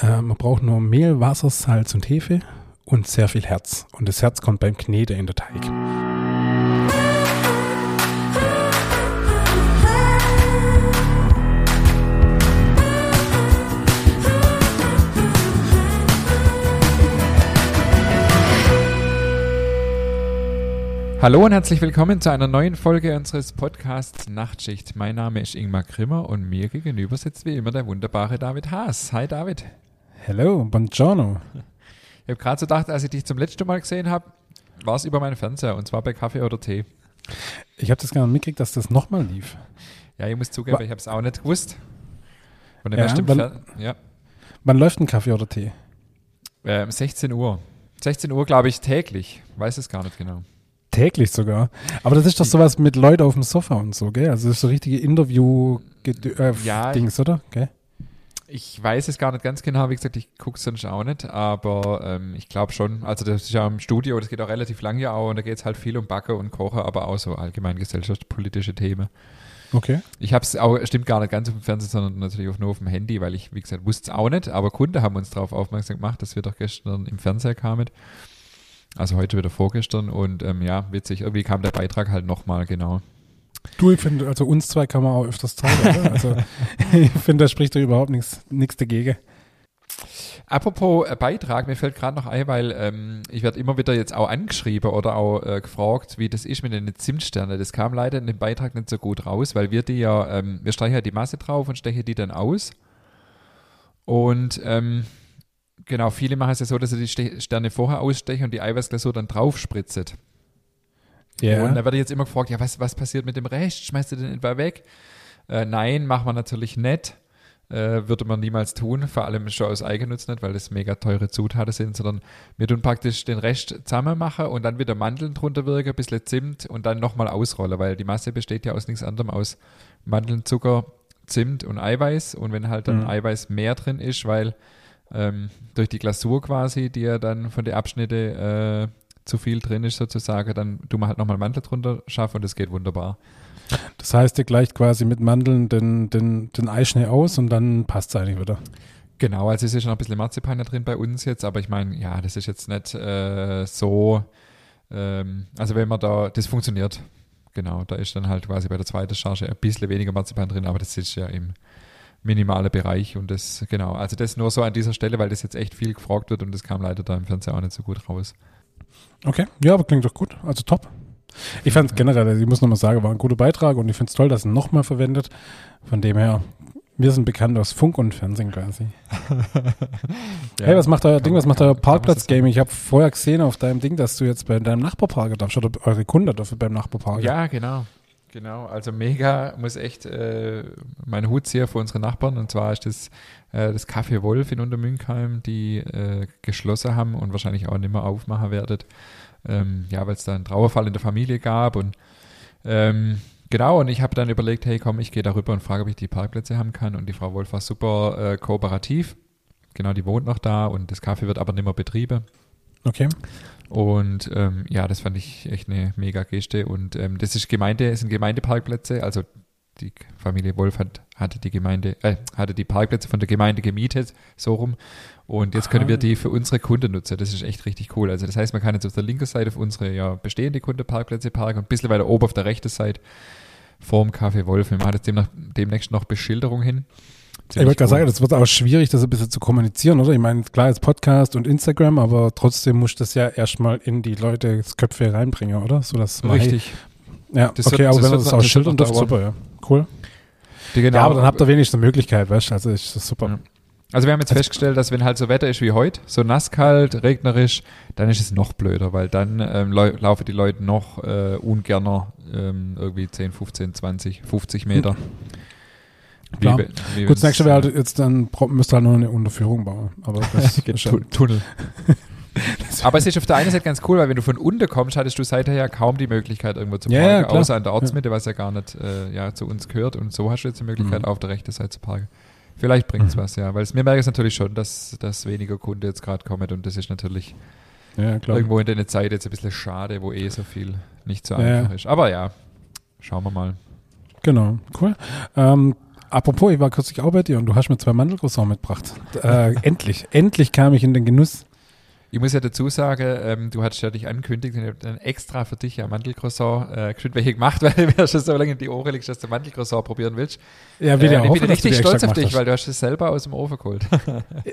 Äh, man braucht nur Mehl, Wasser, Salz und Hefe und sehr viel Herz. Und das Herz kommt beim Knete in der Teig. Hallo und herzlich willkommen zu einer neuen Folge unseres Podcasts Nachtschicht. Mein Name ist Ingmar Grimmer und mir gegenüber sitzt wie immer der wunderbare David Haas. Hi David. Hello, buongiorno. Ich habe gerade so gedacht, als ich dich zum letzten Mal gesehen habe, war es über meinen Fernseher und zwar bei Kaffee oder Tee. Ich habe das gar nicht mitgekriegt, dass das nochmal lief. Ja, ich muss zugeben, Wa- ich habe es auch nicht gewusst. Und Ja, ja, stimmt, wann- ja. Wann läuft ein Kaffee oder Tee? Ähm, 16 Uhr. 16 Uhr, glaube ich, täglich. Weiß es gar nicht genau. Täglich sogar. Aber das ist doch sowas mit Leuten auf dem Sofa und so, gell? Also das ist so richtige Interview-Dings, äh, Ja. Oder? Gell? Ich weiß es gar nicht ganz genau, wie gesagt, ich gucke es sonst auch nicht, aber ähm, ich glaube schon, also das ist ja im Studio, das geht auch relativ lang ja auch und da geht es halt viel um Backe und Koche, aber auch so allgemein gesellschaftspolitische Themen. Okay. Ich habe es auch, stimmt gar nicht ganz auf dem Fernsehen, sondern natürlich auch nur auf dem Handy, weil ich, wie gesagt, wusste es auch nicht, aber Kunden haben uns darauf aufmerksam gemacht, dass wir doch gestern im Fernseher kamen. Also heute wieder vorgestern und ähm, ja, witzig, irgendwie kam der Beitrag halt nochmal, genau. Du, ich finde, also uns zwei kann man auch öfters zeigen? Also ich finde, da spricht doch überhaupt nichts dagegen. Apropos äh, Beitrag, mir fällt gerade noch ein, weil ähm, ich werde immer wieder jetzt auch angeschrieben oder auch äh, gefragt, wie das ist mit den Zimtsternen. Das kam leider in dem Beitrag nicht so gut raus, weil wir die ja, ähm, wir streichen ja die Masse drauf und stechen die dann aus. Und ähm, genau, viele machen es ja so, dass sie die Ste Sterne vorher ausstechen und die Eiweißglasur dann drauf Ja. Und da werde ich jetzt immer gefragt, ja, was, was passiert mit dem Rest? Schmeißt du den etwa weg? Äh, nein, machen wir natürlich nicht. Äh, würde man niemals tun, vor allem schon aus Eigennutz nicht, weil das mega teure Zutaten sind, sondern wir tun praktisch den Rest zusammen machen und dann wieder Mandeln drunter wirken, ein bisschen Zimt und dann nochmal ausrollen, weil die Masse besteht ja aus nichts anderem aus Mandeln, Zucker, Zimt und Eiweiß und wenn halt dann Mhm. Eiweiß mehr drin ist, weil ähm, durch die Glasur quasi, die ja dann von den Abschnitte äh, zu viel drin ist sozusagen, dann tun wir halt nochmal Mandel drunter schaffen und das geht wunderbar. Das heißt, ihr gleicht quasi mit Mandeln den, den, den Eischnee aus und dann passt es eigentlich wieder. Genau, also es ist noch ein bisschen Marzipan da drin bei uns jetzt, aber ich meine, ja, das ist jetzt nicht äh, so, ähm, also wenn man da, das funktioniert, genau, da ist dann halt quasi bei der zweiten Charge ein bisschen weniger Marzipan drin, aber das ist ja im minimalen Bereich und das, genau, also das nur so an dieser Stelle, weil das jetzt echt viel gefragt wird und das kam leider da im Fernseher auch nicht so gut raus. Okay, ja, aber klingt doch gut. Also top. Ich fand es generell, also ich muss nochmal sagen, war ein guter Beitrag und ich finde es toll, dass er nochmal verwendet. Von dem her, wir sind bekannt aus Funk und Fernsehen quasi. hey, was macht euer Ding, was macht euer Parkplatz-Game? Ich habe vorher gesehen auf deinem Ding, dass du jetzt bei deinem Nachbar parken darfst oder eure Kunden dürfen beim Nachbar parken. Ja, genau. Genau, also mega, muss echt äh, meinen Hut ziehen für unsere Nachbarn. Und zwar ist das äh, das Café Wolf in Untermünkheim, die äh, geschlossen haben und wahrscheinlich auch nicht mehr aufmachen werdet. Ähm, ja, weil es da einen Trauerfall in der Familie gab. Und ähm, genau, und ich habe dann überlegt, hey komm, ich gehe darüber und frage, ob ich die Parkplätze haben kann. Und die Frau Wolf war super äh, kooperativ. Genau, die wohnt noch da und das Café wird aber nicht mehr betrieben. Okay. Und ähm, ja, das fand ich echt eine mega Geste. Und ähm, das ist Gemeinde, es sind Gemeindeparkplätze. Also die Familie Wolf hat, hatte die Gemeinde, äh, hatte die Parkplätze von der Gemeinde gemietet, so rum. Und jetzt können Ah. wir die für unsere Kunden nutzen. Das ist echt richtig cool. Also das heißt, man kann jetzt auf der linken Seite auf unsere ja, bestehende Kundenparkplätze parken und ein bisschen weiter oben auf der rechten Seite vorm Café Wolf. Wir machen jetzt demnach, demnächst noch Beschilderung hin. Ich wollte gerade sagen, das wird auch schwierig, das ein bisschen zu kommunizieren, oder? Ich meine, klar, jetzt Podcast und Instagram, aber trotzdem muss das ja erstmal in die Leute Köpfe reinbringen, oder? So dass man- Richtig. Ja, Das okay, wird- aber das wenn wird das auch schildern dürft, super, ja. Cool. Die, genau, ja, aber dann habt ihr wenigstens eine Möglichkeit, weißt du? Also ist das super. Ja. Also wir haben jetzt festgestellt, dass wenn halt so Wetter ist wie heute, so nasskalt, regnerisch, dann ist es noch blöder, weil dann ähm, lau laufen die Leute noch äh, ungerner ähm, irgendwie 10, 15, 20, 50 Meter. Klar. we- wie Gut, das nächste wäre halt jetzt dann, bra- müsst ihr halt nur eine Unterführung bauen. Aber das ist ja, Tu- Tunnel. Aber es ist auf der einen Seite ganz cool, weil wenn du von unten kommst, hattest du seither ja kaum die Möglichkeit, irgendwo zu Ja, parken, ja, klar. außer an der Ortsmitte, was ja gar nicht äh, ja, zu uns gehört. Und so hast du jetzt die Möglichkeit, Mhm. auf der rechten Seite zu parken. Vielleicht bringt es Mhm. was, ja. Weil es, mir merke es natürlich schon, dass, dass weniger Kunde jetzt gerade kommen und das ist natürlich ja, irgendwo in der Zeit jetzt ein bisschen schade, wo eh so viel nicht so Ja, einfach ja. ist. Aber ja, schauen wir mal. Genau, cool. Ähm, Apropos, ich war kürzlich auch bei dir und du hast mir zwei Mandelcroissants mitgebracht. Äh, endlich, endlich kam ich in den Genuss. Ich muss ja dazu sagen, ähm, du hattest ja dich angekündigt und ich habe dann extra für dich ein Mandelcroissant äh, geschwind welche gemacht, weil du mir schon so lange in die Ohren legst, dass du Mandelcroissant probieren willst. Ja, Äh, ja ich hoffen, bin richtig stolz auf dich, weil du hast es selber aus dem Ofen geholt.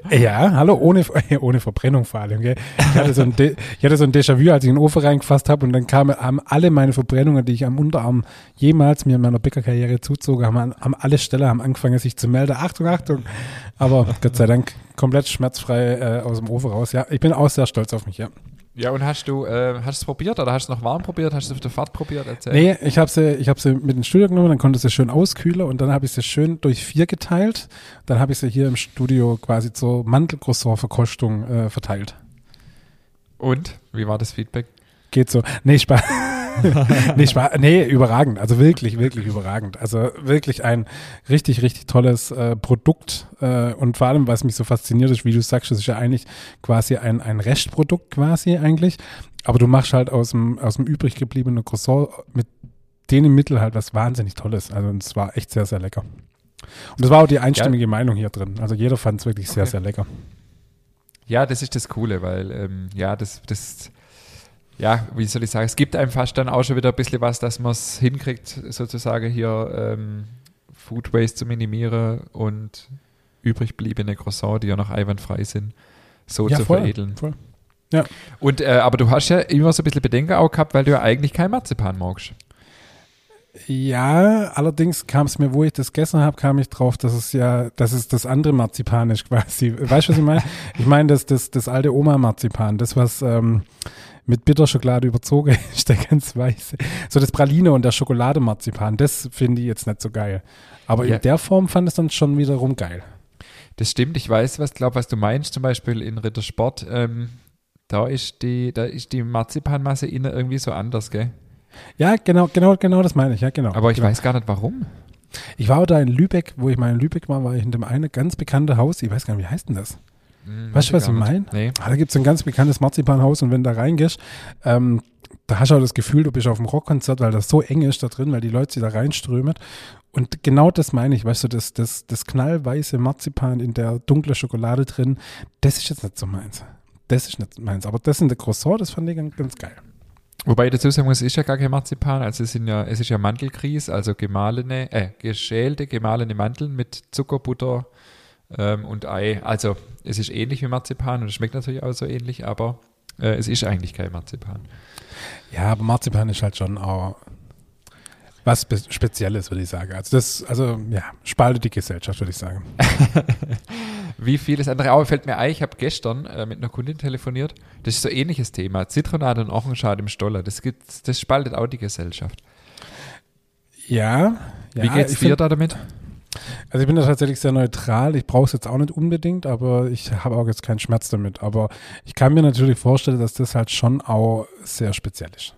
Ja, hallo, ohne, ohne Verbrennung vor allem. Gell? Ich, hatte so ein De ich hatte so ein Déjà-vu, als ich in den Ofen reingefasst habe und dann kamen haben alle meine Verbrennungen, die ich am Unterarm jemals mir in meiner Bäckerkarriere zuzog, haben, an- haben alle Stellen haben angefangen, sich zu melden. Achtung, Achtung. Aber Gott sei Dank komplett schmerzfrei äh, aus dem Ofen raus. Ja, ich bin auch sehr stolz auf mich, ja. Ja, und hast du, äh, hast es probiert oder hast du es noch warm probiert? Hast du es auf der Fahrt probiert? Erzähl. Nee, ich habe sie, ich hab sie mit ins Studio genommen, dann konnte sie schön auskühlen und dann habe ich sie schön durch vier geteilt. Dann habe ich sie hier im Studio quasi zur Mandelcroissant-Verkostung äh, verteilt. Und? Wie war das Feedback? Geht so. Nee, Spaß. Nee. Nee, überragend. Also wirklich, wirklich überragend. Also wirklich ein richtig, richtig tolles äh, Produkt. Äh, und vor allem, was mich so fasziniert ist, wie du sagst, das ist ja eigentlich quasi ein, ein Restprodukt quasi eigentlich. Aber du machst halt aus dem, aus dem übrig gebliebenen Croissant mit denen Mittel halt was wahnsinnig Tolles. Also es war echt sehr, sehr lecker. Und das war auch die einstimmige Meinung hier drin. Also jeder fand es wirklich sehr, Okay. sehr lecker. Ja, das ist das Coole, weil, ähm, ja, das, das, ja, wie soll ich sagen, es gibt einem fast dann auch schon wieder ein bisschen was, dass man es hinkriegt, sozusagen hier ähm, Food Waste zu minimieren und übrig bliebene Croissants, die ja noch einwandfrei sind, so zu voll, veredeln. voll. Und, äh, aber du hast ja immer so ein bisschen Bedenken auch gehabt, weil du ja eigentlich kein Marzipan magst. Ja, allerdings kam es mir, wo ich das gegessen habe, kam ich drauf, dass es ja, dass es das andere Marzipan ist quasi. Weißt du, was ich meine? Ich meine, das, das, das alte Oma-Marzipan, das, was ähm, mit Bitterschokolade überzogen ist, der ganz weiße. So das Praline und der Schokolademarzipan, das finde ich jetzt nicht so geil. Aber Ja. in der Form fand es dann schon wiederum geil. Das stimmt, ich weiß, was glaube, was du meinst. Zum Beispiel in Rittersport, ähm, da ist die, da ist die Marzipanmasse innen irgendwie so anders, gell? Ja, genau, genau, genau, das meine ich, ja, genau. Aber ich genau. weiß gar nicht warum. Ich war auch da in Lübeck, wo ich mal in Lübeck war, war ich in dem eine ganz bekannte Haus, ich weiß gar nicht, wie heißt denn das? Hm, Weißt du, was ich nicht. mein? Nee. Ah, da gibt es ein ganz bekanntes Marzipanhaus und wenn du da reingehst, ähm, da hast du auch das Gefühl, du bist auf einem Rockkonzert, weil das so eng ist da drin, weil die Leute sich da reinströmen. Und genau das meine ich, weißt du, das, das, das knallweiße Marzipan in der dunklen Schokolade drin, das ist jetzt nicht so meins. Das ist nicht meins. Aber das in der Croissant, das fand ich ganz, ganz geil. Wobei ich dazu sagen muss, es ist ja gar kein Marzipan, also es sind ja, es ist ja Mandelgrieß, also gemahlene, äh, geschälte, gemahlene Mandeln mit Zucker, Butter ähm, und Ei. Also es ist ähnlich wie Marzipan und es schmeckt natürlich auch so ähnlich, aber äh, es ist eigentlich kein Marzipan. Ja, aber Marzipan ist halt schon auch was Spe Spezielles, würde ich sagen. Also das, also ja, spaltet die Gesellschaft, würde ich sagen. Wie vieles andere auch fällt mir ein, ich habe gestern äh, mit einer Kundin telefoniert, das ist so ein ähnliches Thema, Zitronade und Orangenschale im Stoller, das, gibt, das spaltet auch die Gesellschaft. Ja. Wie ja, geht's ich dir find- da damit? Also ich bin da tatsächlich sehr neutral. Ich brauche es jetzt auch nicht unbedingt, aber ich habe auch jetzt keinen Schmerz damit. Aber ich kann mir natürlich vorstellen, dass das halt schon auch sehr speziell ist.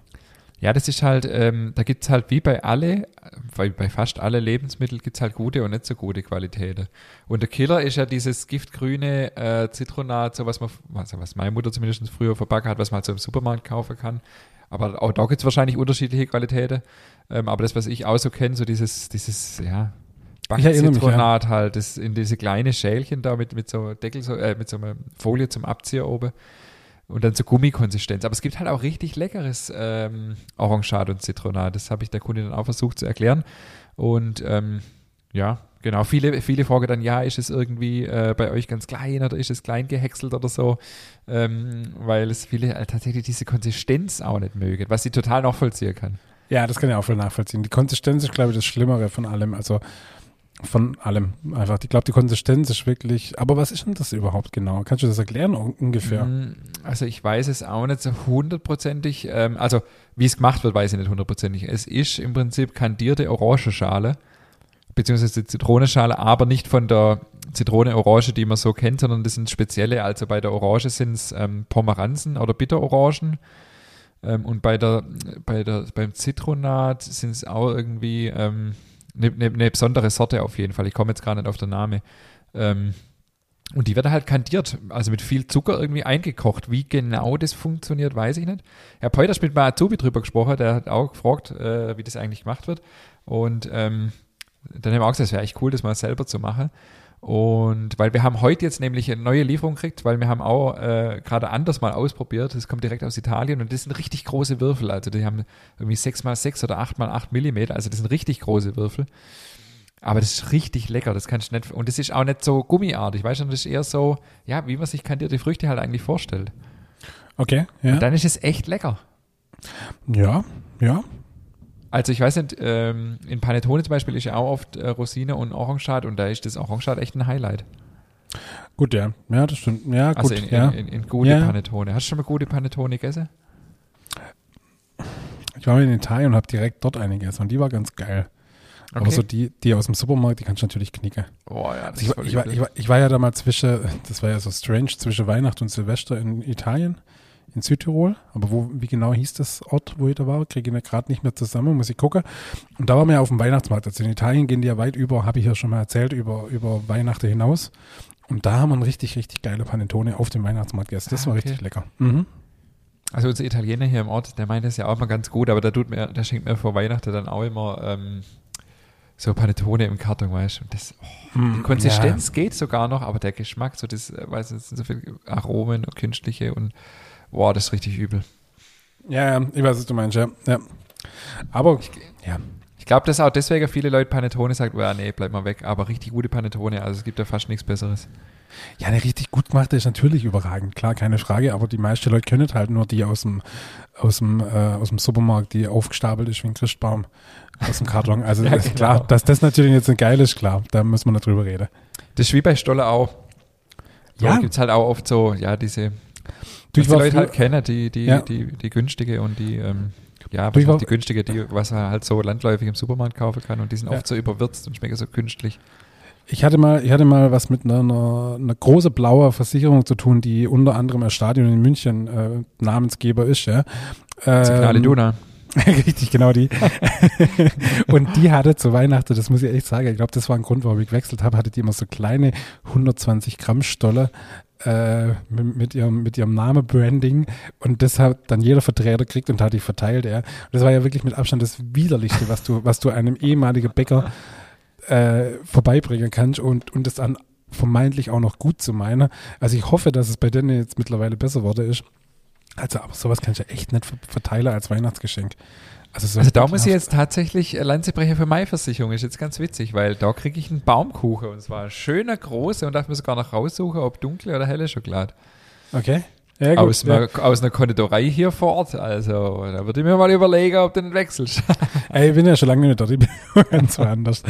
Ja, das ist halt, ähm, da gibt's halt wie bei alle, bei, bei fast alle Lebensmittel gibt's halt gute und nicht so gute Qualitäten. Und der Killer ist ja dieses giftgrüne äh, Zitronat, so was man, also was meine Mutter zumindest früher verbacken hat, was man halt so im Supermarkt kaufen kann. Aber auch da gibt's wahrscheinlich unterschiedliche Qualitäten. Ähm, aber das, was ich auch so kenne, so dieses, dieses, ja, Backzitronat halt, das in diese kleine Schälchen da mit, mit so Deckel, so, äh, mit so einer Folie zum Abziehen oben. Und dann so Gummikonsistenz. Aber es gibt halt auch richtig leckeres ähm, Orangenschad und Zitronat. Das habe ich der Kundin dann auch versucht zu erklären. Und ähm, ja, genau. Viele, viele fragen dann, ja, ist es irgendwie äh, bei euch ganz klein oder ist es klein gehäckselt oder so? Ähm, weil es viele äh, tatsächlich diese Konsistenz auch nicht mögen, was sie total nachvollziehen kann. Ja, das kann ich auch voll nachvollziehen. Die Konsistenz ist, glaube ich, das Schlimmere von allem. Also von allem einfach. Ich glaube, die Konsistenz ist wirklich. Aber was ist denn das überhaupt genau? Kannst du das erklären un- ungefähr? Mm, Also ich weiß es auch nicht so hundertprozentig. Ähm, also wie es gemacht wird, weiß ich nicht hundertprozentig. Es ist im Prinzip kandierte Orangenschale, beziehungsweise Zitronenschale, aber nicht von der Zitrone-Orange, die man so kennt, sondern das sind spezielle. Also bei der Orange sind es ähm, Pomeranzen oder Bitterorangen. Ähm, und bei der, bei der, beim Zitronat sind es auch irgendwie ähm, eine ne, ne besondere Sorte auf jeden Fall. Ich komme jetzt gar nicht auf den Namen. Ähm, und die wird halt kandiert, also mit viel Zucker irgendwie eingekocht. Wie genau das funktioniert, weiß ich nicht. Heute erst mit meinem Azubi drüber gesprochen, der hat auch gefragt, äh, wie das eigentlich gemacht wird. Und ähm, dann haben wir auch gesagt, es wäre echt cool, das mal selber zu machen. Und weil wir haben heute jetzt nämlich eine neue Lieferung gekriegt, weil wir haben auch äh, gerade anders mal ausprobiert. Das kommt direkt aus Italien und das sind richtig große Würfel. Also die haben irgendwie 6 mal 6 oder 8 mal 8 Millimeter. Also das sind richtig große Würfel. Aber das ist richtig lecker, das kannst du nicht. Und das ist auch nicht so gummiartig, weißt du, das ist eher so, ja, wie man sich kandierte Früchte halt eigentlich vorstellt. Okay, ja. Und dann ist es echt lecker. Ja, ja. Also ich weiß nicht, ähm, in Panettone zum Beispiel ist ja auch oft äh, Rosine und Orangenschad und da ist das Orangenschad echt ein Highlight. Gut, ja. Ja, das stimmt. Ja, Also gut. in, ja. in, in, in gute Ja. Panettone. Hast du schon mal gute Panettone gegessen? Ich war mal in Italien und habe direkt dort eine gegessen und die war ganz geil. Aber so die, die aus dem Supermarkt, die kannst du natürlich knicken. Oh ja, das Also ich, ist war, ich, war, ich, war, ich war ja da mal zwischen, das war ja so strange, zwischen Weihnachten und Silvester in Italien, in Südtirol. Aber wo, wie genau hieß das Ort, wo ich da war, kriege ich mir gerade nicht mehr zusammen, muss ich gucken. Und da waren wir ja auf dem Weihnachtsmarkt. Also in Italien gehen die ja weit über, habe ich ja schon mal erzählt, über, über Weihnachten hinaus. Und da haben wir ein richtig, richtig geile Panettone auf dem Weihnachtsmarkt gegessen. Das Ah, war okay. richtig lecker. Mhm. Also unser Italiener hier im Ort, der meint das ja auch mal ganz gut, aber der tut mir, der schenkt mir vor Weihnachten dann auch immer ähm, so Panettone im Karton, weißt du. Das, oh, die Konsistenz geht sogar noch, aber der Geschmack, so das, äh, weißt du, es sind so viele Aromen und künstliche und boah, das ist richtig übel. Ja, ja, ich weiß, was du meinst, ja. ja. Aber, ja. Ich glaube, dass auch deswegen viele Leute Panettone sagen, ja, nee, bleib mal weg, aber richtig gute Panettone, also es gibt ja fast nichts Besseres. Ja, eine richtig gut gemachte ist natürlich überragend, klar, keine Frage, aber die meisten Leute können halt nur die aus dem, aus dem, äh, aus dem Supermarkt, die aufgestapelt ist wie ein Christbaum aus dem Karton. Also Ja, ist genau. klar, dass das natürlich jetzt ein geil ist, klar, da müssen wir nicht drüber reden. Das ist wie bei Stolle auch. Ja. Da gibt es halt auch oft so, ja, diese, Du, die Leute halt kennen, die, die, Ja. die, die günstige und die, ähm, ja, was die günstige, die, was er halt so landläufig im Supermarkt kaufen kann und die sind Ja. oft so überwürzt und schmecken so künstlich. Ich hatte mal, ich hatte mal was mit einer, einer, einer große blaue Versicherung zu tun, die unter anderem ein Stadion in München äh, Namensgeber ist, ja. Signale Ähm, Duna. Richtig, genau die. und die hatte zu Weihnachten, das muss ich echt sagen, ich glaube, das war ein Grund, warum ich gewechselt habe, hatte die immer so kleine 120 Gramm Stolle äh, mit, ihrem, mit ihrem Name-Branding und das hat dann jeder Vertreter gekriegt und hat die verteilt, ja. Und das war ja wirklich mit Abstand das widerlichste, was du, was du einem ehemaligen Bäcker äh, vorbeibringen kannst und, und das dann vermeintlich auch noch gut zu meinen. Also ich hoffe, dass es bei denen jetzt mittlerweile besser geworden ist. Also, aber sowas kann ich ja echt nicht ver- verteilen als Weihnachtsgeschenk. Also, so Also da muss ich jetzt tatsächlich äh, Lanze brechen für Mai-Versicherung. Ist jetzt ganz witzig, weil da kriege ich einen Baumkuchen und zwar ein schöner, große und darf mir sogar noch raussuchen, ob dunkle oder helle Schokolade. Okay. Ja, gut. Aus, ja. einer, aus einer Konditorei hier vor Ort. Also da würde ich mir mal überlegen, ob du nicht wechselst. Ey, ich bin ja schon lange nicht dort. Ich bin ganz woanders.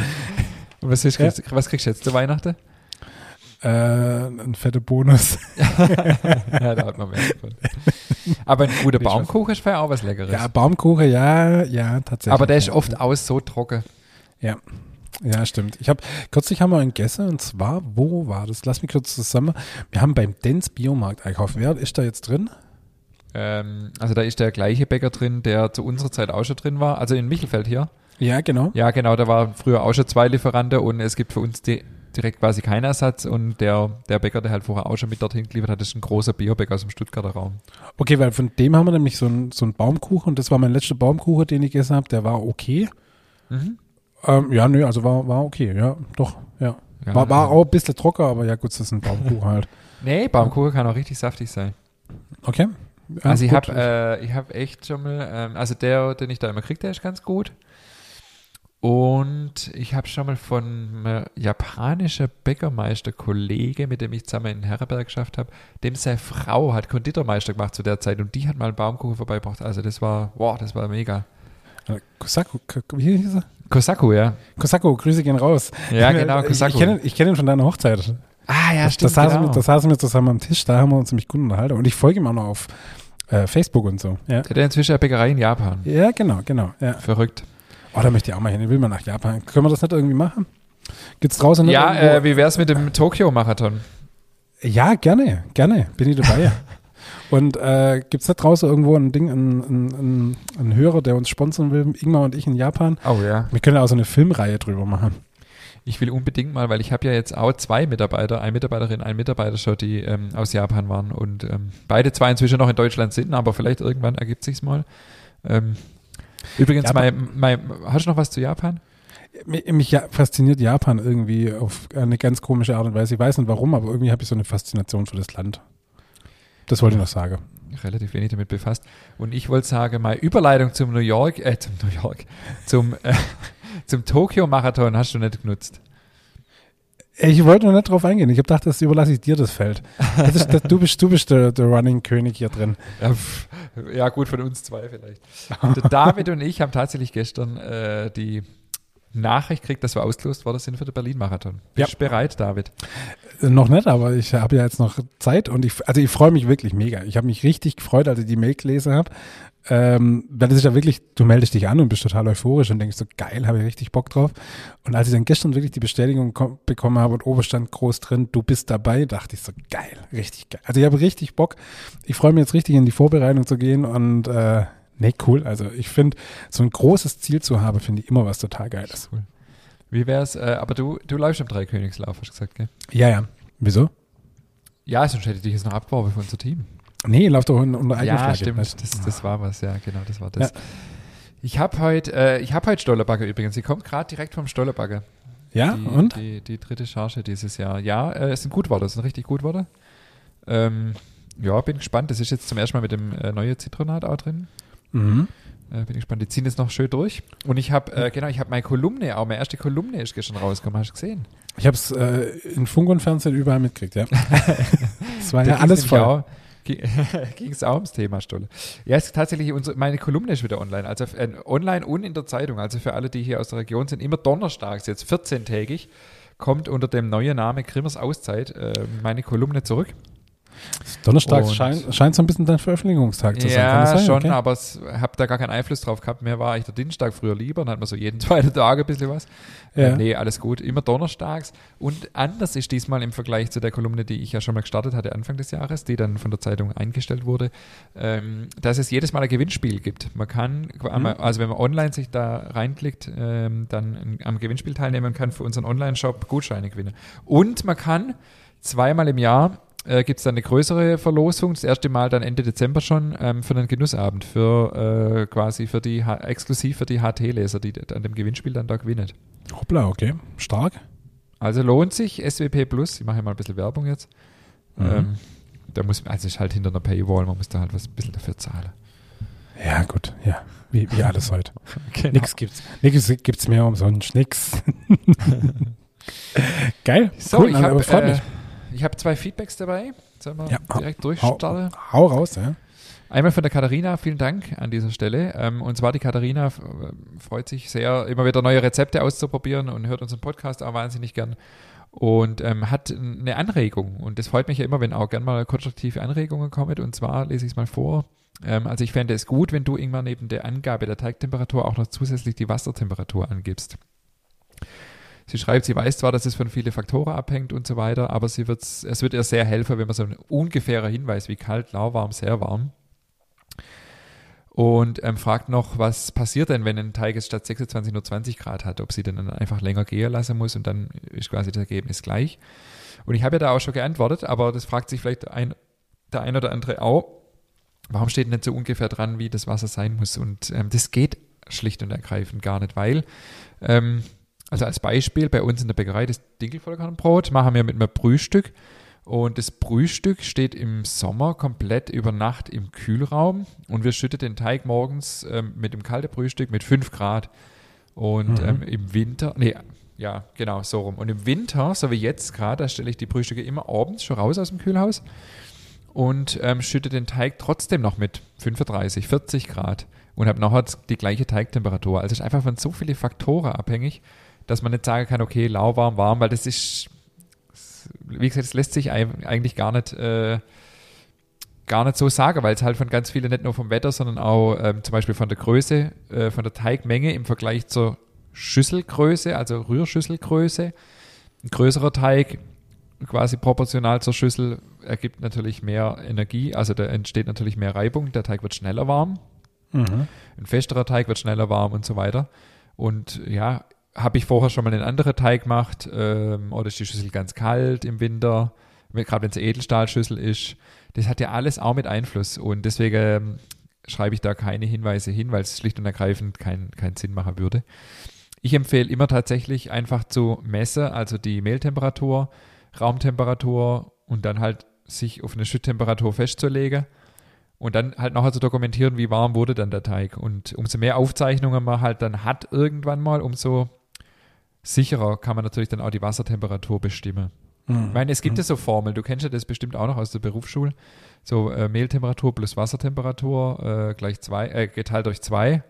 Und was, ist, Ja. was kriegst du jetzt zu Weihnachten? Äh, ein fetter Bonus. ja, da hat man mehr davon. Aber ein guter. Baumkuchen ist vielleicht auch was Leckeres. Ja, Baumkuchen, ja, ja, tatsächlich. Aber der ist ja. oft aus so trocken. Ja. Ja, stimmt. Ich habe kürzlich haben wir einen gegessen und zwar, wo war das? Lass mich kurz zusammen. Wir haben beim Dens Biomarkt einkaufen. Wer ist da jetzt drin? Ähm, also da ist der gleiche Bäcker drin, der zu unserer Zeit auch schon drin war. Also in Michelfeld hier. Ja, genau. Ja, genau, da war früher auch schon zwei Lieferanten und es gibt für uns di direkt quasi keinen Ersatz und der, der Bäcker, der halt vorher auch schon mit dorthin geliefert hat, ist ein großer Biobäcker aus dem Stuttgarter Raum. Okay, weil von dem haben wir nämlich so einen so einen Baumkuchen und das war mein letzter Baumkuchen, den ich gegessen habe. Der war okay. Mhm. Ähm, ja, nö, also war, war okay. Ja, doch, ja. Ja, War, war auch ein bisschen trocken, aber ja gut, das ist ein Baumkuchen halt. Nee, Baumkuchen kann auch richtig saftig sein. Okay. Ja, also ich habe äh, ich hab echt schon mal, ähm, also der, den ich da immer kriege, der ist ganz gut. Und ich habe schon mal von einem japanischen Bäckermeister-Kollege, mit dem ich zusammen in Herrenberg geschafft habe, dem seine Frau hat Konditormeister gemacht zu der Zeit und die hat mal einen Baumkuchen vorbeigebracht. Also das war, wow, das war mega. Äh, Kosaku, wie hieß er? Kosaku, ja. Kosaku, Grüße gehen raus. Ja, genau, Ich, Kosaku. ich kenne ich kenn ihn von deiner Hochzeit. Ah, ja, das, stimmt, saßen genau. wir, das saßen wir zusammen am Tisch, da haben wir uns nämlich gut unterhalten. Und ich folge ihm auch noch auf äh, Facebook und so. Ja, Der hat inzwischen eine Bäckerei in Japan. ja genau, genau. Ja. Verrückt. Oh, da möchte ich auch mal hin. Ich will mal nach Japan. Können wir das nicht irgendwie machen? Gibt's draußen Ja, äh, wie wär's mit dem Tokio-Marathon? Ja, gerne, gerne. Bin ich dabei. Und äh, gibt es da draußen irgendwo ein Ding, ein, ein, ein, ein Hörer, der uns sponsern will, Ingmar und ich in Japan? Oh ja. Wir können auch so eine Filmreihe drüber machen. Ich will unbedingt mal, weil ich habe ja jetzt auch zwei Mitarbeiter, eine Mitarbeiterin, ein Mitarbeiter schon, die ähm, aus Japan waren und ähm, beide zwei inzwischen noch in Deutschland sind, aber vielleicht irgendwann ergibt sich's mal. Ähm, übrigens, Ja, aber- mein, mein, hast du noch was zu Japan? Mich, mich ja, fasziniert Japan irgendwie auf eine ganz komische Art und Weise. Ich weiß nicht warum, aber irgendwie habe ich so eine Faszination für das Land. Das wollte ich noch sagen. Relativ wenig damit befasst. Und ich wollte sagen, meine Überleitung zum New York, äh, zum New York, zum, äh, zum Tokio-Marathon hast du nicht genutzt. Ich wollte noch nicht drauf eingehen. Ich habe gedacht, das überlasse ich dir das Feld. Das ist, das, du bist, du bist der, der Running-König hier drin. Ja, pff, ja, gut, von uns zwei vielleicht. Der David und ich haben tatsächlich gestern äh, die Nachricht gekriegt, dass wir ausgelost worden sind für den Berlin-Marathon. Bist du bereit, David? Äh, Noch nicht, aber ich habe ja jetzt noch Zeit und ich, also ich freue mich wirklich mega. Ich habe mich richtig gefreut, als ich die Mail gelesen habe. Ähm, weil das ist ja wirklich, du meldest dich an und bist total euphorisch und denkst so, geil, habe ich richtig Bock drauf. Und als ich dann gestern wirklich die Bestätigung kom- bekommen habe und oben stand groß drin, du bist dabei, dachte ich so, geil, richtig geil. Also ich habe richtig Bock. Ich freue mich jetzt richtig in die Vorbereitung zu gehen und äh, nee, cool. Also ich finde, so ein großes Ziel zu haben, finde ich immer was total Geiles. Cool. Wie wär's, äh, aber du, du läufst am Dreikönigslauf, hast du gesagt, gell? Ja, ja. Wieso? Ja, sonst hätte ich dich jetzt noch abgeworfen für unser Team. Nee, lauf doch unter eigener Ja, Flagge. stimmt. du? Das, das war was, ja, genau, das war das. Ich habe heute, äh, ich habe heute Stollerbagger übrigens. Sie kommt gerade direkt vom Stollerbagger. Ja, die, und? Die, die dritte Charge dieses Jahr. Ja, äh, es sind gut Worte, es sind richtig gut Worte. Ähm, ja, bin gespannt. Das ist jetzt zum ersten Mal mit dem äh, neuen Zitronat auch drin. Mhm. Äh, bin gespannt. Die ziehen jetzt noch schön durch. Und ich habe, äh, genau, ich habe meine Kolumne, auch meine erste Kolumne ist gestern rausgekommen. Hast du gesehen? Ich habe es äh, in Funk und Fernsehen überall mitgekriegt, ja. Es war ja alles voll. Auch, ging es auch ums Thema Stolle. Ja, es ist tatsächlich, unsere, meine Kolumne ist wieder online. Also äh, online und in der Zeitung. Also für alle, die hier aus der Region sind, immer donnerstags, jetzt 14-tägig, kommt unter dem neuen Namen Grimmers Auszeit äh, meine Kolumne zurück. Donnerstags Und- scheint, so ein bisschen dein Veröffentlichungstag zu sein. Ja, sein? schon, Okay. aber ich habe da gar keinen Einfluss drauf gehabt. Mir war eigentlich der Dienstag früher lieber, dann hat man so jeden zweiten Tag ein bisschen was. Ja. Äh, nee, alles gut. Immer donnerstags. Und anders ist diesmal im Vergleich zu der Kolumne, die ich ja schon mal gestartet hatte Anfang des Jahres, die dann von der Zeitung eingestellt wurde, ähm, dass es jedes Mal ein Gewinnspiel gibt. Man kann, Mhm. also wenn man online sich da reinklickt, ähm, dann am Gewinnspiel teilnehmen kann für unseren Online-Shop Gutscheine gewinnen. Und man kann zweimal im Jahr äh, gibt es dann eine größere Verlosung, das erste Mal dann Ende Dezember schon, ähm, für einen Genussabend, für äh, quasi für die H exklusiv für die HT-Leser, die an dem Gewinnspiel dann da gewinnen. Hoppla, okay. Stark. Also lohnt sich, SWP Plus, ich mache hier mal ein bisschen Werbung jetzt. Mhm. Ähm, da muss also ist halt hinter einer Paywall, man muss da halt was ein bisschen dafür zahlen. Ja, gut. Ja, wie, wie alles heute. Genau. Nix gibt's. Nix gibt's mehr umsonst. Nix. Geil. So, cool, ich habe äh, mich. Ich hab zwei Feedbacks dabei. Sollen wir Ja, hau- direkt Hau, durchstarten? hau raus, ja. Einmal von der Katharina, vielen Dank an dieser Stelle. Ähm, und zwar die Katharina freut sich sehr, immer wieder neue Rezepte auszuprobieren und hört unseren Podcast auch wahnsinnig gern. Und ähm, hat eine Anregung. Und das freut mich ja immer, wenn auch gern mal konstruktive Anregungen kommen. Und zwar lese ich es mal vor. Ähm, also ich fände es gut, wenn du irgendwann neben der Angabe der Teigtemperatur auch noch zusätzlich die Wassertemperatur angibst. Sie schreibt, sie weiß zwar, dass es von vielen Faktoren abhängt und so weiter, aber sie wird's, es wird ihr sehr helfen, wenn man so einen ungefähren Hinweis wie kalt, lauwarm, sehr warm und ähm, fragt noch, was passiert denn, wenn ein Teig es statt 26 nur 20 Grad hat, ob sie den dann einfach länger gehen lassen muss und dann ist quasi das Ergebnis gleich. Und ich habe ja da auch schon geantwortet, aber das fragt sich vielleicht ein, der ein oder andere auch, warum steht denn nicht so ungefähr dran, wie das Wasser sein muss? Und ähm, das geht schlicht und ergreifend gar nicht, weil, ähm, also als Beispiel, bei uns in der Bäckerei das Dinkelvollkornbrot machen wir mit einem Brühstück und das Brühstück steht im Sommer komplett über Nacht im Kühlraum und wir schütten den Teig morgens ähm, mit dem kalten Brühstück mit 5 Grad. Und Mhm. ähm, im Winter, nee, ja, genau, so rum. Und im Winter, so wie jetzt gerade, da stelle ich die Brühstücke immer abends schon raus aus dem Kühlhaus und ähm, schütte den Teig trotzdem noch mit 35, 40 Grad und habe nachher die gleiche Teigtemperatur. Also es ist einfach von so vielen Faktoren abhängig, dass man nicht sagen kann, okay, lauwarm, warm, weil das ist, wie gesagt, das lässt sich eigentlich gar nicht, äh, gar nicht so sagen, weil es halt von ganz vielen, nicht nur vom Wetter, sondern auch ähm, zum Beispiel von der Größe, äh, von der Teigmenge im Vergleich zur Schüsselgröße, also Rührschüsselgröße. Ein größerer Teig, quasi proportional zur Schüssel, ergibt natürlich mehr Energie, also da entsteht natürlich mehr Reibung, der Teig wird schneller warm. Mhm. Ein festerer Teig wird schneller warm und so weiter. Und ja, habe ich vorher schon mal einen anderen Teig gemacht ähm, oder ist die Schüssel ganz kalt im Winter, gerade wenn es Edelstahlschüssel ist. Das hat ja alles auch mit Einfluss und deswegen ähm, schreibe ich da keine Hinweise hin, weil es schlicht und ergreifend keinen keinen Sinn machen würde. ich empfehle immer tatsächlich einfach zu messen, also die Mehltemperatur, Raumtemperatur und dann halt sich auf eine Schütttemperatur festzulegen und dann halt nachher zu dokumentieren, wie warm wurde dann der Teig. Und umso mehr Aufzeichnungen man halt dann hat irgendwann mal, umso sicherer kann man natürlich dann auch die Wassertemperatur bestimmen. Mhm. Ich meine, es gibt ja so Formeln, du kennst ja das bestimmt auch noch aus der Berufsschule. So äh, Mehltemperatur plus Wassertemperatur äh, gleich zwei, äh, geteilt durch zwei.